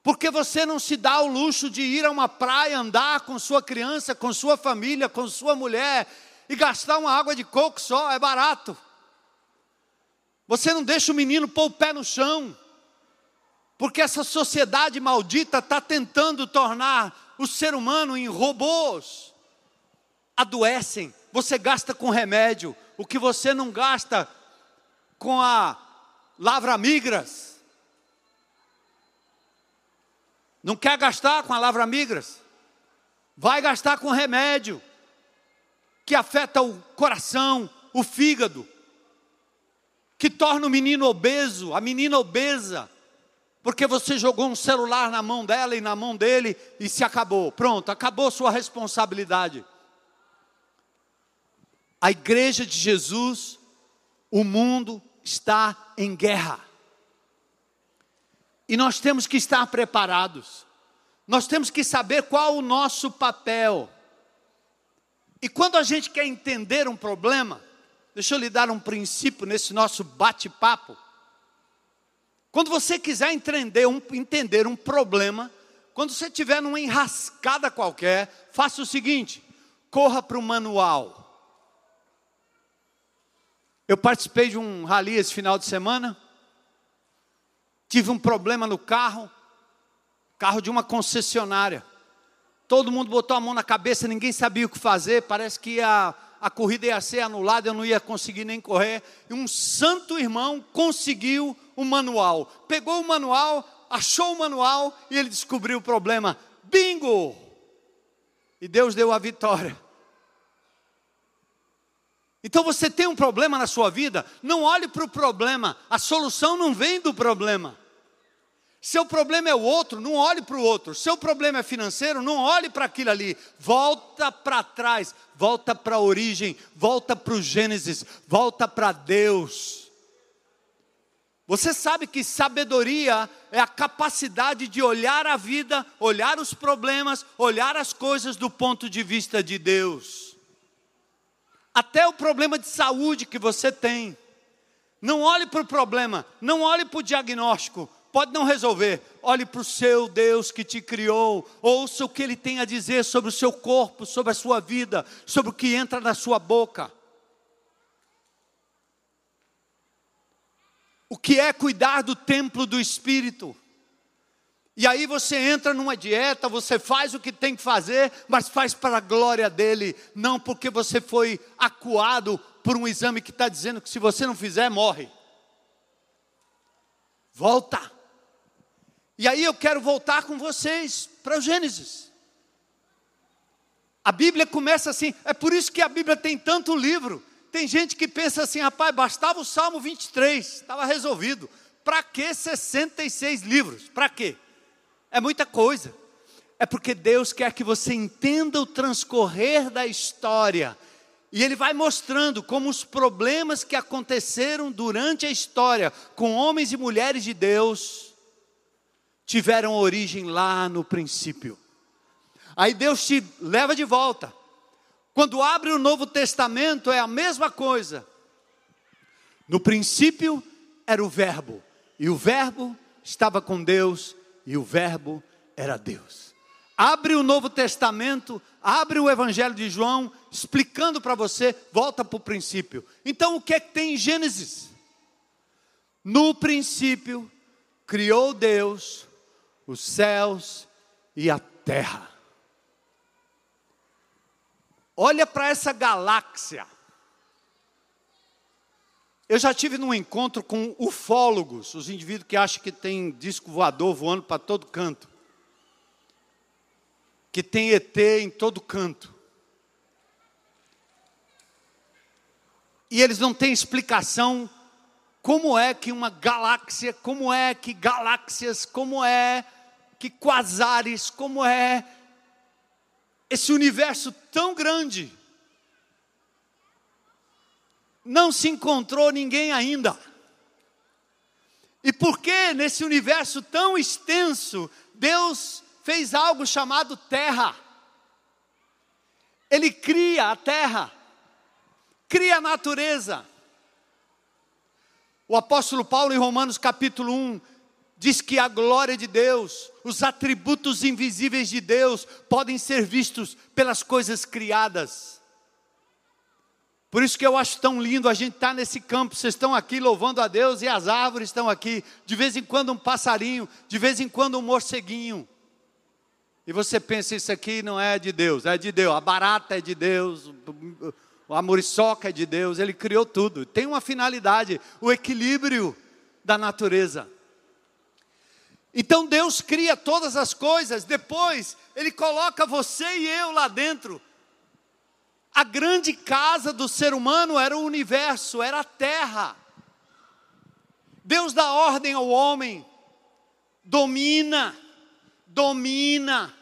Porque você não se dá o luxo de ir a uma praia, andar com sua criança, com sua família, com sua mulher e gastar uma água de coco só, é barato. Você não deixa o menino pôr o pé no chão, porque essa sociedade maldita está tentando tornar o ser humano em robôs. Adoecem, você gasta com remédio, o que você não gasta com a lavra migras. Não quer gastar com a lavra migras? Vai gastar com remédio que afeta o coração, o fígado, que torna o menino obeso, a menina obesa, porque você jogou um celular na mão dela e na mão dele e se acabou. Pronto, acabou sua responsabilidade. A igreja de Jesus, o mundo está em guerra. E nós temos que estar preparados. Nós temos que saber qual o nosso papel. E quando a gente quer entender um problema, deixa eu lhe dar um princípio nesse nosso bate-papo. Quando você quiser entender um, entender um problema, quando você estiver numa enrascada qualquer, faça o seguinte: corra para o manual. Eu participei de um rally esse final de semana. Tive um problema no carro, carro de uma concessionária. Todo mundo botou a mão na cabeça, ninguém sabia o que fazer. Parece que a, a corrida ia ser anulada, eu não ia conseguir nem correr. E um santo irmão conseguiu o manual. Pegou o manual, achou o manual e ele descobriu o problema. Bingo! E Deus deu a vitória. Então você tem um problema na sua vida, não olhe para o problema, a solução não vem do problema. Seu problema é o outro, não olhe para o outro. Seu problema é financeiro, não olhe para aquilo ali. Volta para trás, volta para a origem, volta para o Gênesis, volta para Deus. Você sabe que sabedoria é a capacidade de olhar a vida, olhar os problemas, olhar as coisas do ponto de vista de Deus até o problema de saúde que você tem. Não olhe para o problema, não olhe para o diagnóstico, pode não resolver. Olhe para o seu Deus que te criou, ouça o que Ele tem a dizer sobre o seu corpo, sobre a sua vida, sobre o que entra na sua boca. O que é cuidar do templo do Espírito? E aí você entra numa dieta, você faz o que tem que fazer, mas faz para a glória dele, não porque você foi acuado por um exame que está dizendo que se você não fizer, morre. Volta. E aí eu quero voltar com vocês para o Gênesis. A Bíblia começa assim, é por isso que a Bíblia tem tanto livro. Tem gente que pensa assim, rapaz, bastava o Salmo 23, estava resolvido. Para que 66 livros? Para quê? É muita coisa. É porque Deus quer que você entenda o transcorrer da história. E Ele vai mostrando como os problemas que aconteceram durante a história com homens e mulheres de Deus tiveram origem lá no princípio. Aí Deus te leva de volta. Quando abre o Novo Testamento é a mesma coisa. No princípio era o Verbo, e o Verbo estava com Deus, e o Verbo era Deus. Abre o Novo Testamento, abre o Evangelho de João, explicando para você, volta para o princípio. Então, o que é que tem em Gênesis? No princípio, criou Deus os céus e a terra. Olha para essa galáxia. Eu já tive num encontro com ufólogos, os indivíduos que acham que tem disco voador voando para todo canto. Que tem ET em todo canto. E eles não têm explicação como é que uma galáxia, como é que galáxias, como é que quasares, como é esse universo tão grande não se encontrou ninguém ainda. E por que nesse universo tão extenso, Deus fez algo chamado terra? Ele cria a terra, cria a natureza. O apóstolo Paulo, em Romanos capítulo 1, diz que a glória de Deus, os atributos invisíveis de Deus, podem ser vistos pelas coisas criadas. Por isso que eu acho tão lindo a gente estar tá nesse campo, vocês estão aqui louvando a Deus e as árvores estão aqui, de vez em quando um passarinho, de vez em quando um morceguinho. E você pensa, isso aqui não é de Deus, é de Deus. A barata é de Deus, a muriçoca é de Deus, Ele criou tudo. Tem uma finalidade, o equilíbrio da natureza. Então Deus cria todas as coisas, depois Ele coloca você e eu lá dentro. A grande casa do ser humano era o universo, era a terra. Deus dá ordem ao homem, domina, domina,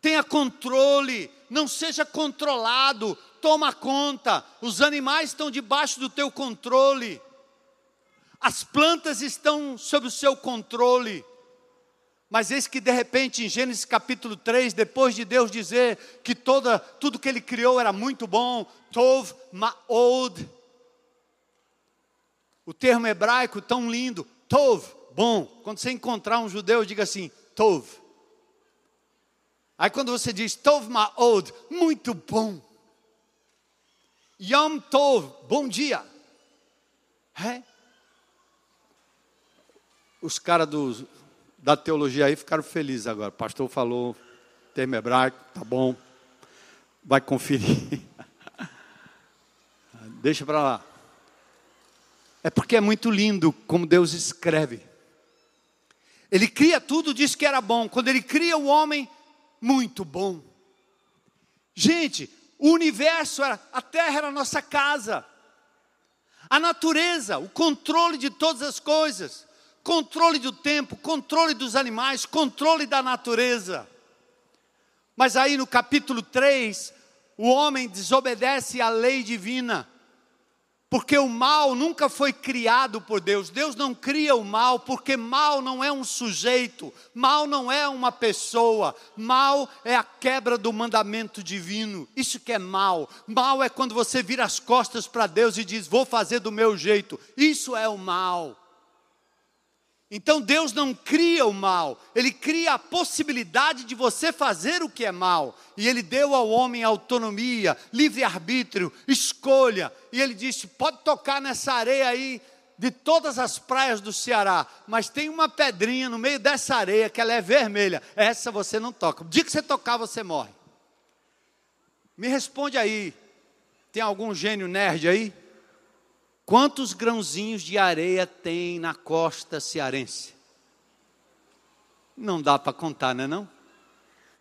tenha controle, não seja controlado, toma conta. Os animais estão debaixo do teu controle, as plantas estão sob o seu controle. Mas eis que de repente em Gênesis capítulo 3, depois de Deus dizer que toda, tudo que ele criou era muito bom, Tov Ma'od, o termo hebraico tão lindo, Tov, bom. Quando você encontrar um judeu, diga assim, Tov. Aí quando você diz Tov Ma'od, muito bom. Yom Tov, bom dia. É? Os caras da teologia aí ficaram felizes agora. O pastor falou termo hebraico, tá bom. Vai conferir. Deixa para lá. É porque é muito lindo como Deus escreve. Ele cria tudo, diz que era bom. Quando ele cria o homem, muito bom. Gente, o universo, era, a terra era a nossa casa. A natureza, o controle de todas as coisas, controle do tempo, controle dos animais, controle da natureza. Mas aí no capítulo 3, o homem desobedece à lei divina. Porque o mal nunca foi criado por Deus. Deus não cria o mal, porque mal não é um sujeito, mal não é uma pessoa, mal é a quebra do mandamento divino. Isso que é mal. Mal é quando você vira as costas para Deus e diz: "Vou fazer do meu jeito". Isso é o mal. Então Deus não cria o mal, Ele cria a possibilidade de você fazer o que é mal. E Ele deu ao homem autonomia, livre-arbítrio, escolha. E Ele disse: pode tocar nessa areia aí de todas as praias do Ceará, mas tem uma pedrinha no meio dessa areia que ela é vermelha. Essa você não toca. O dia que você tocar, você morre. Me responde aí. Tem algum gênio nerd aí? Quantos grãozinhos de areia tem na costa cearense? Não dá para contar, não é não?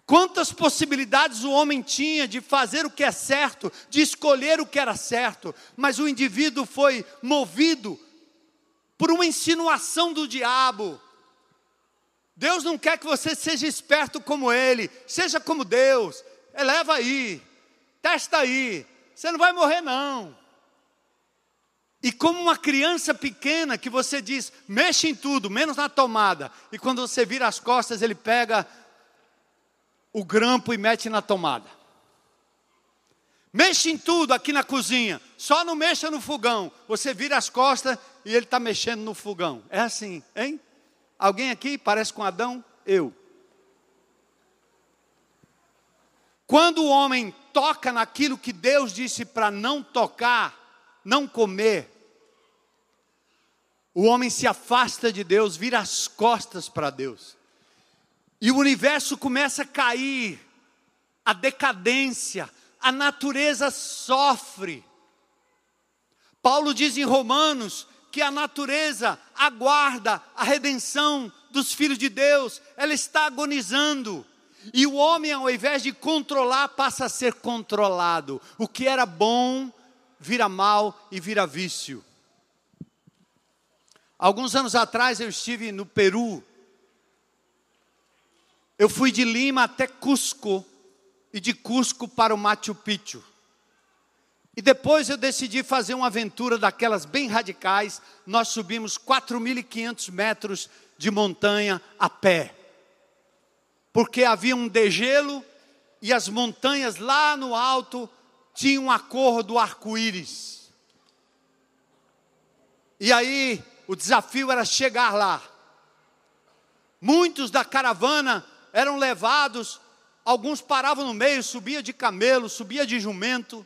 Quantas possibilidades o homem tinha de fazer o que é certo, de escolher o que era certo, mas o indivíduo foi movido por uma insinuação do diabo. Deus não quer que você seja esperto como ele, seja como Deus, eleva aí, testa aí, você não vai morrer não. E como uma criança pequena que você diz, mexe em tudo, menos na tomada. E quando você vira as costas, ele pega o grampo e mete na tomada. Mexe em tudo aqui na cozinha, só não mexa no fogão. Você vira as costas e ele está mexendo no fogão. É assim, hein? Alguém aqui parece com Adão? Eu. Quando o homem toca naquilo que Deus disse para não tocar, não comer, o homem se afasta de Deus, vira as costas para Deus. E o universo começa a cair, a decadência, a natureza sofre. Paulo diz em Romanos que a natureza aguarda a redenção dos filhos de Deus, ela está agonizando. E o homem, ao invés de controlar, passa a ser controlado. O que era bom vira mal e vira vício. Alguns anos atrás eu estive no Peru. Eu fui de Lima até Cusco e de Cusco para o Machu Picchu. E depois eu decidi fazer uma aventura daquelas bem radicais. Nós subimos 4.500 metros de montanha a pé. Porque havia um degelo e as montanhas lá no alto tinham a cor do arco-íris. E aí o desafio era chegar lá. Muitos da caravana eram levados, alguns paravam no meio, subia de camelo, subia de jumento,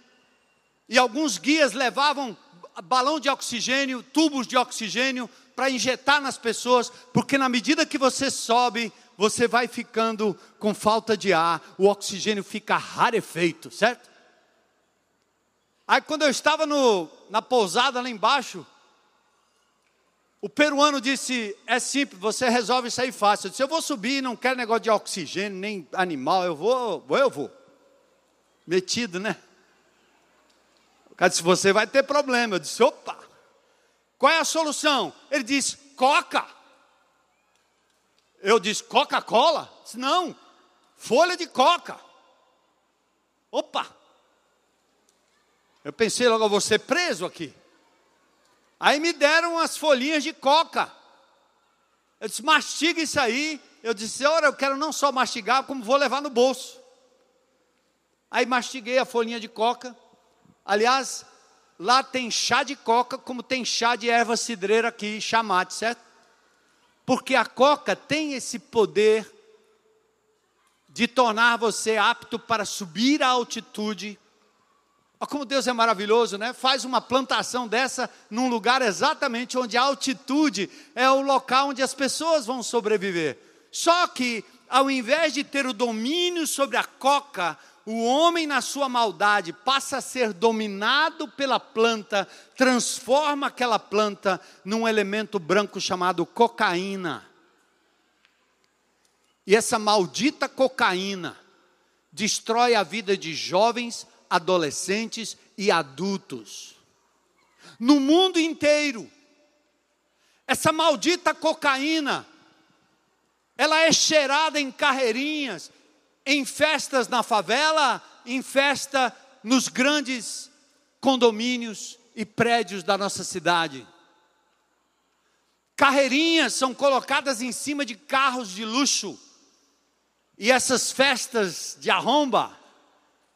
e alguns guias levavam balão de oxigênio, tubos de oxigênio para injetar nas pessoas, porque na medida que você sobe, você vai ficando com falta de ar, o oxigênio fica rarefeito, certo? Aí quando eu estava no, na pousada lá embaixo, o peruano disse: é simples, você resolve isso aí fácil. Eu disse: eu vou subir, não quero negócio de oxigênio, nem animal, eu vou, eu vou. Metido, né? O cara disse: você vai ter problema. Eu disse: opa, qual é a solução? Ele disse: coca. Eu disse: Coca-Cola? Não, folha de coca. Opa! Eu pensei logo, eu vou ser preso aqui. Aí me deram as folhinhas de coca. Eu disse, mastiga isso aí. Eu disse, ora, eu quero não só mastigar, como vou levar no bolso. Aí mastiguei a folhinha de coca. Aliás, lá tem chá de coca, como tem chá de erva cidreira aqui, chamate, certo? Porque a coca tem esse poder de tornar você apto para subir a altitude. Olha como Deus é maravilhoso, né? Faz uma plantação dessa num lugar exatamente onde a altitude é o local onde as pessoas vão sobreviver. Só que, ao invés de ter o domínio sobre a coca, o homem, na sua maldade, passa a ser dominado pela planta, transforma aquela planta num elemento branco chamado cocaína. E essa maldita cocaína destrói a vida de jovens, adolescentes e adultos. No mundo inteiro, essa maldita cocaína, ela é cheirada em carreirinhas, em festas na favela, em festa nos grandes condomínios e prédios da nossa cidade. Carreirinhas são colocadas em cima de carros de luxo. E essas festas de arromba,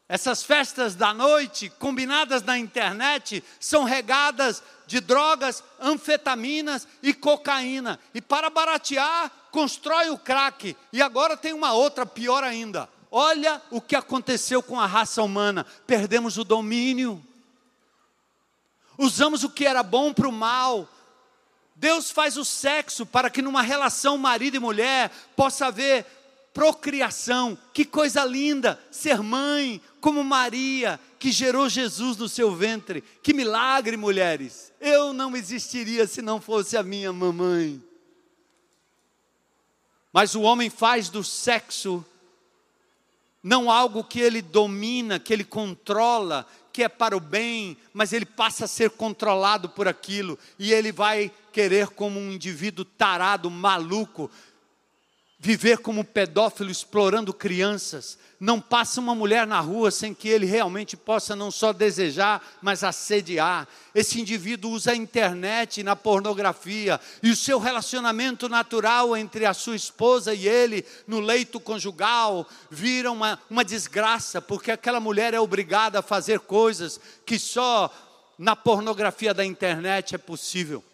essas festas da noite, combinadas na internet, são regadas de drogas, anfetaminas e cocaína. E para baratear, constrói o crack. E agora tem uma outra pior ainda. Olha o que aconteceu com a raça humana: perdemos o domínio. Usamos o que era bom para o mal. Deus faz o sexo para que numa relação marido e mulher possa haver procriação. Que coisa linda ser mãe, como Maria, que gerou Jesus no seu ventre. Que milagre, mulheres. Eu não existiria se não fosse a minha mamãe. Mas o homem faz do sexo não algo que ele domina, que ele controla, que é para o bem, mas ele passa a ser controlado por aquilo, e ele vai querer, como um indivíduo tarado, maluco, viver como pedófilo explorando crianças. Não passa uma mulher na rua sem que ele realmente possa não só desejar, mas assediar. Esse indivíduo usa a internet na pornografia e o seu relacionamento natural entre a sua esposa e ele no leito conjugal vira uma, uma desgraça, porque aquela mulher é obrigada a fazer coisas que só na pornografia da internet é possível.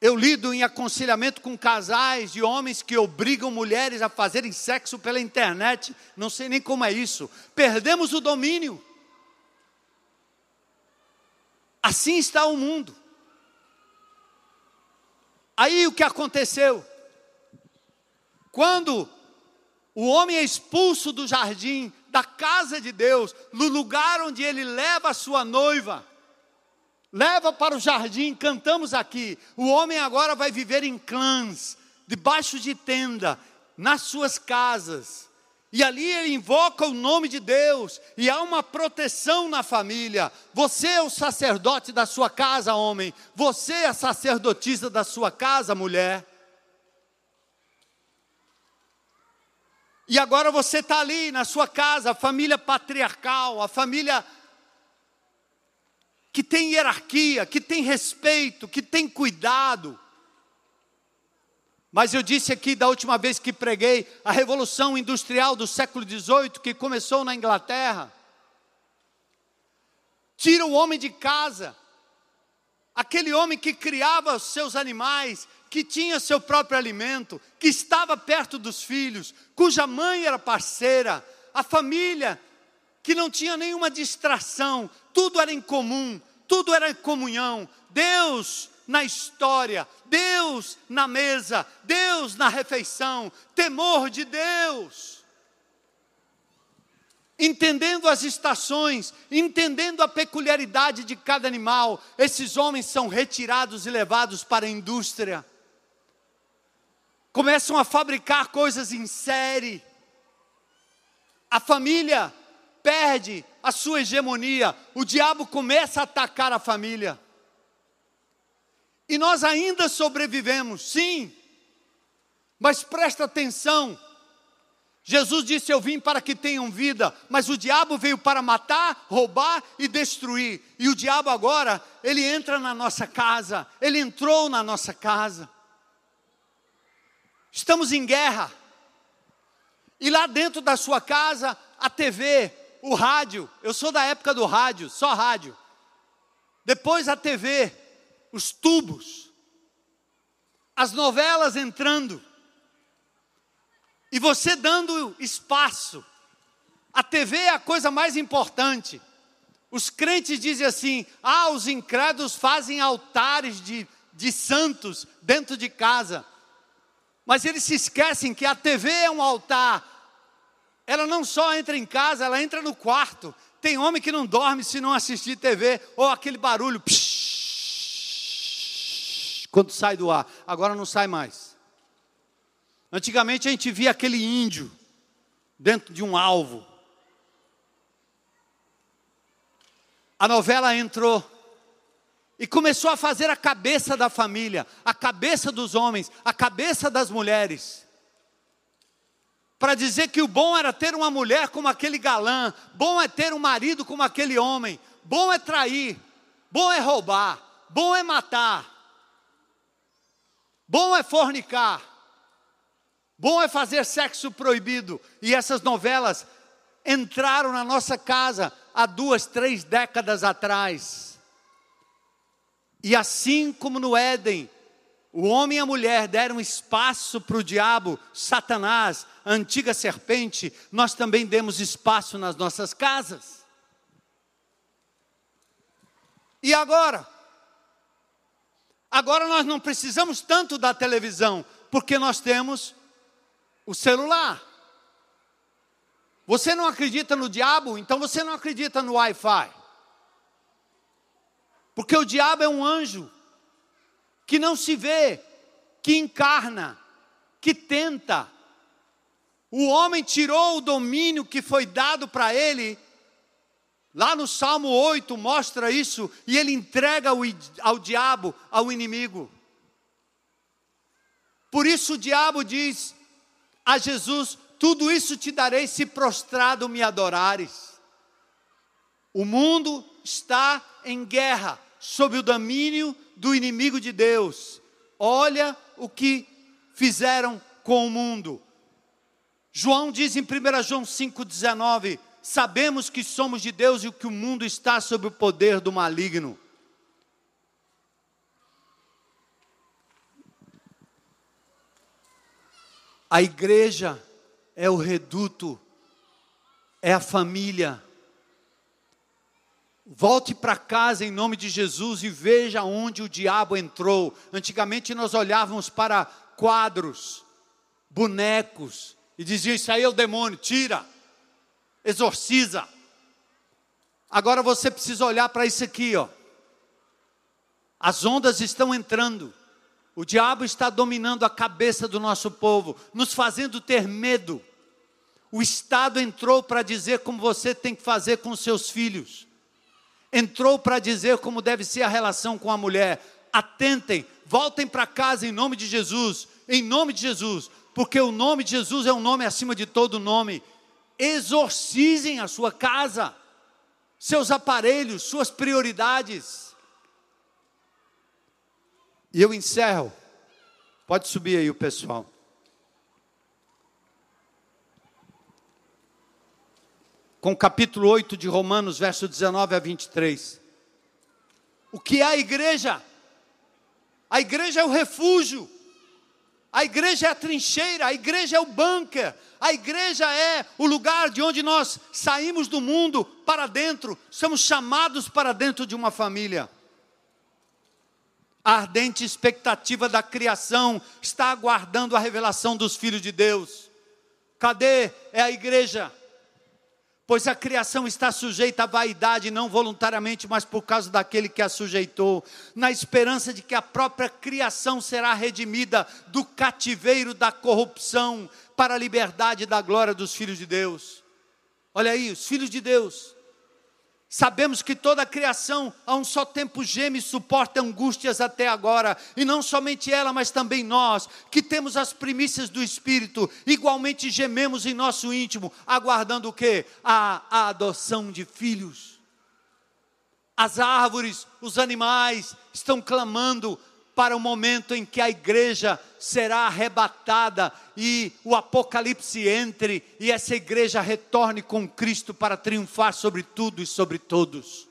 Eu lido em aconselhamento com casais de homens que obrigam mulheres a fazerem sexo pela internet. Não sei nem como é isso. Perdemos o domínio. Assim está o mundo. Aí o que aconteceu? Quando o homem é expulso do jardim, da casa de Deus, no lugar onde ele leva a sua noiva, leva para o jardim, cantamos aqui. O homem agora vai viver em clãs, debaixo de tenda, nas suas casas. E ali ele invoca o nome de Deus, e há uma proteção na família. Você é o sacerdote da sua casa, homem. Você é a sacerdotisa da sua casa, mulher. E agora você está ali na sua casa, a família patriarcal, a família que tem hierarquia, que tem respeito, que tem cuidado. Mas eu disse aqui da última vez que preguei a revolução industrial do século XVIII, que começou na Inglaterra. Tira o homem de casa, aquele homem que criava seus animais, que tinha seu próprio alimento, que estava perto dos filhos, cuja mãe era parceira, a família que não tinha nenhuma distração, tudo era em comum, tudo era em comunhão. Deus na história, Deus na mesa, Deus na refeição, temor de Deus. Entendendo as estações, entendendo a peculiaridade de cada animal, esses homens são retirados e levados para a indústria. Começam a fabricar coisas em série. A família perde a sua hegemonia, o diabo começa a atacar a família. E nós ainda sobrevivemos, sim. Mas presta atenção. Jesus disse: Eu vim para que tenham vida, mas o diabo veio para matar, roubar e destruir. E o diabo agora, ele entra na nossa casa, ele entrou na nossa casa. Estamos em guerra. E lá dentro da sua casa, a TV, o rádio, eu sou da época do rádio, só rádio. Depois a TV, os tubos, as novelas entrando, e você dando espaço. A TV é a coisa mais importante. Os crentes dizem assim: ah, os incrédulos fazem altares de, de santos dentro de casa. Mas eles se esquecem que a TV é um altar. Ela não só entra em casa, ela entra no quarto. Tem homem que não dorme se não assistir TV, ou aquele barulho. Psh, quando sai do ar. Agora não sai mais. Antigamente a gente via aquele índio dentro de um alvo. A novela entrou e começou a fazer a cabeça da família, a cabeça dos homens, a cabeça das mulheres. Para dizer que o bom era ter uma mulher como aquele galã, bom é ter um marido como aquele homem, bom é trair, bom é roubar, bom é matar. Bom é fornicar. Bom é fazer sexo proibido. E essas novelas entraram na nossa casa há duas, três décadas atrás. E assim como no Éden, o homem e a mulher deram espaço para o diabo, Satanás, a antiga serpente, nós também demos espaço nas nossas casas. E agora? Agora nós não precisamos tanto da televisão, porque nós temos o celular. Você não acredita no diabo, então você não acredita no Wi-Fi. Porque o diabo é um anjo que não se vê, que encarna, que tenta. O homem tirou o domínio que foi dado para ele Lá no Salmo 8 mostra isso, e ele entrega ao, diabo, ao inimigo. Por isso o diabo diz a Jesus: Tudo isso te darei se prostrado me adorares. O mundo está em guerra, sob o domínio do inimigo de Deus. Olha o que fizeram com o mundo. João diz em 1 João 5,19: sabemos que somos de Deus e que o mundo está sob o poder do maligno. A igreja é o reduto, é a família. Volte para casa em nome de Jesus e veja onde o diabo entrou. Antigamente nós olhávamos para quadros, bonecos, e diziam: Isso aí é o demônio, tira exorciza. Agora você precisa olhar para isso aqui, ó. As ondas estão entrando. O diabo está dominando a cabeça do nosso povo, nos fazendo ter medo. O Estado entrou para dizer como você tem que fazer com seus filhos. Entrou para dizer como deve ser a relação com a mulher. Atentem, voltem para casa em nome de Jesus, em nome de Jesus, porque o nome de Jesus é um nome acima de todo nome exorcizem a sua casa, seus aparelhos, suas prioridades. E eu encerro Pode subir aí o pessoal. Com o capítulo 8 de Romanos, verso 19 a 23. O que é a igreja? A igreja é o refúgio. A igreja é a trincheira, a igreja é o bunker, a igreja é o lugar de onde nós saímos do mundo para dentro, somos chamados para dentro de uma família. A ardente expectativa da criação está aguardando a revelação dos filhos de Deus. Cadê é a igreja? Pois a criação está sujeita à vaidade, não voluntariamente, mas por causa daquele que a sujeitou, na esperança de que a própria criação será redimida do cativeiro da corrupção para a liberdade da glória dos filhos de Deus. Olha aí, os filhos de Deus Sabemos que toda a criação a um só tempo geme e suporta angústias até agora, e não somente ela, mas também nós, que temos as primícias do Espírito, igualmente gememos em nosso íntimo, aguardando o que? A, a adoção de filhos. As árvores, os animais estão clamando para o momento em que a igreja será arrebatada e o Apocalipse entre e essa igreja retorne com Cristo para triunfar sobre tudo e sobre todos.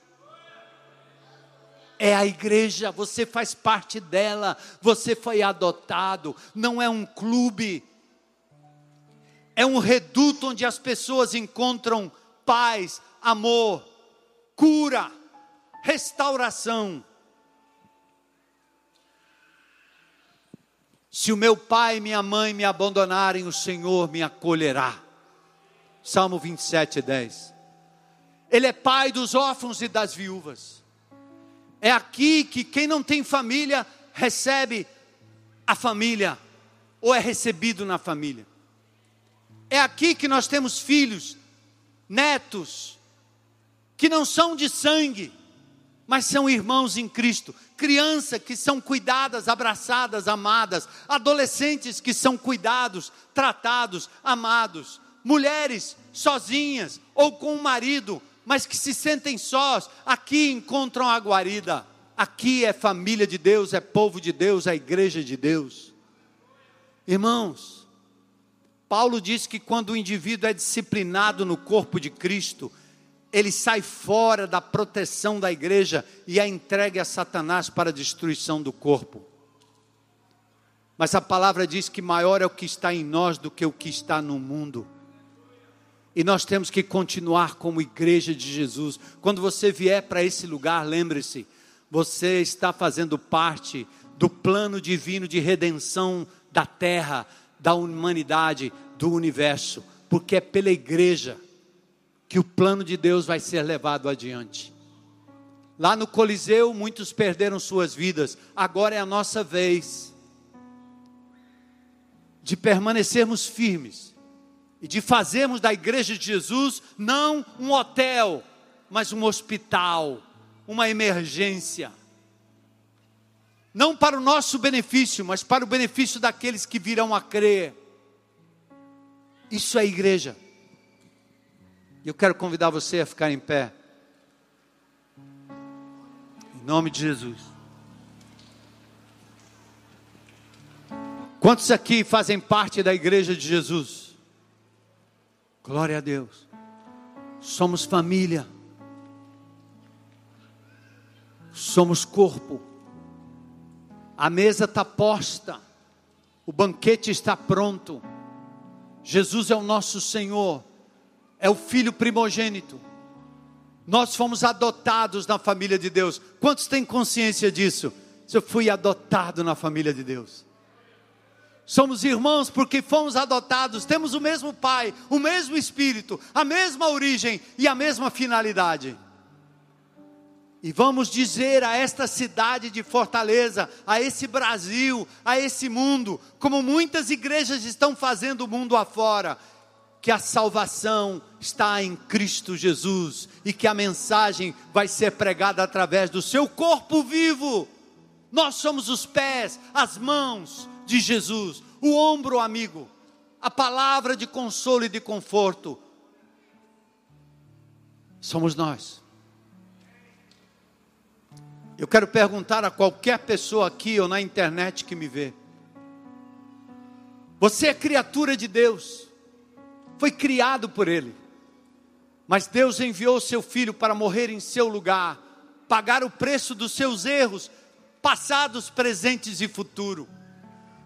É a igreja, você faz parte dela, você foi adotado, não é um clube, é um reduto onde as pessoas encontram paz, amor, cura, restauração. Se o meu pai e minha mãe me abandonarem, o Senhor me acolherá. Salmo 27, 10. Ele é pai dos órfãos e das viúvas. É aqui que quem não tem família recebe a família, ou é recebido na família. É aqui que nós temos filhos, netos, que não são de sangue, mas são irmãos em Cristo, crianças que são cuidadas, abraçadas, amadas, adolescentes que são cuidados, tratados, amados, mulheres sozinhas ou com o um marido, mas que se sentem sós, aqui encontram a guarida. Aqui é família de Deus, é povo de Deus, é igreja de Deus. Irmãos, Paulo diz que quando o indivíduo é disciplinado no corpo de Cristo, ele sai fora da proteção da igreja e a entregue a Satanás para a destruição do corpo. Mas a palavra diz que maior é o que está em nós do que o que está no mundo. E nós temos que continuar como igreja de Jesus. Quando você vier para esse lugar, lembre-se, você está fazendo parte do plano divino de redenção da terra, da humanidade, do universo, porque é pela igreja que o plano de Deus vai ser levado adiante. Lá no Coliseu, muitos perderam suas vidas, agora é a nossa vez de permanecermos firmes e de fazermos da Igreja de Jesus não um hotel, mas um hospital, uma emergência. Não para o nosso benefício, mas para o benefício daqueles que virão a crer. Isso é igreja. E eu quero convidar você a ficar em pé. Em nome de Jesus. Quantos aqui fazem parte da igreja de Jesus? Glória a Deus. Somos família. Somos corpo. A mesa está posta. O banquete está pronto. Jesus é o nosso Senhor é o filho primogênito. Nós fomos adotados na família de Deus. Quantos têm consciência disso? Eu fui adotado na família de Deus. Somos irmãos porque fomos adotados, temos o mesmo Pai, o mesmo Espírito, a mesma origem e a mesma finalidade. E vamos dizer a esta cidade de Fortaleza, a esse Brasil, a esse mundo, como muitas igrejas estão fazendo o mundo afora, que a salvação está em Cristo Jesus e que a mensagem vai ser pregada através do seu corpo vivo. Nós somos os pés, as mãos de Jesus, o ombro amigo, a palavra de consolo e de conforto. Somos nós. Eu quero perguntar a qualquer pessoa aqui ou na internet que me vê: Você é criatura de Deus, foi criado por Ele, mas Deus enviou seu filho para morrer em seu lugar, pagar o preço dos seus erros, passados, presentes e futuro.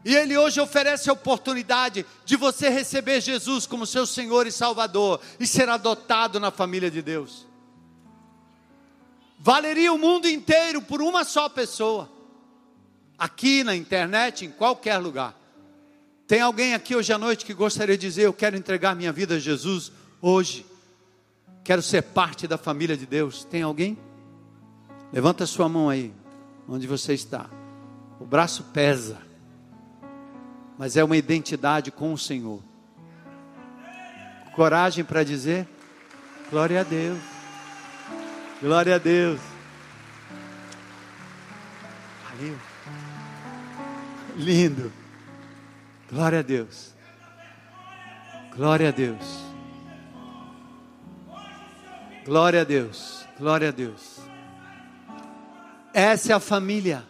E Ele hoje oferece a oportunidade de você receber Jesus como seu Senhor e Salvador e ser adotado na família de Deus. Valeria o mundo inteiro por uma só pessoa, aqui na internet, em qualquer lugar. Tem alguém aqui hoje à noite que gostaria de dizer: Eu quero entregar minha vida a Jesus hoje, quero ser parte da família de Deus? Tem alguém? Levanta sua mão aí, onde você está. O braço pesa mas é uma identidade com o Senhor. Coragem para dizer: glória a Deus, glória a Deus. Valeu, lindo, glória a Deus, glória a Deus, glória a Deus, glória a Deus. Essa é a família,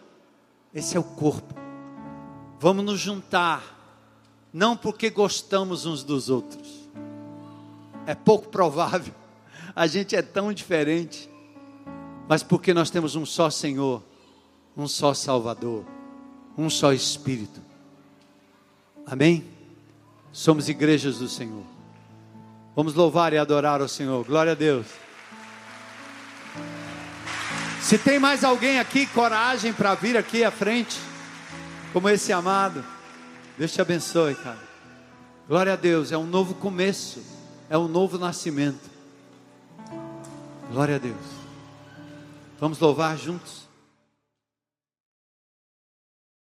esse é o corpo. Vamos nos juntar, não porque gostamos uns dos outros, é pouco provável, a gente é tão diferente, mas porque nós temos um só Senhor, um só Salvador, um só Espírito. Amém? Somos igrejas do Senhor. Vamos louvar e adorar o Senhor. Glória a Deus. Se tem mais alguém aqui, coragem para vir aqui à frente como esse amado. Deus te abençoe, cara. Glória a Deus, é um novo começo, é um novo nascimento. Glória a Deus. Vamos louvar juntos.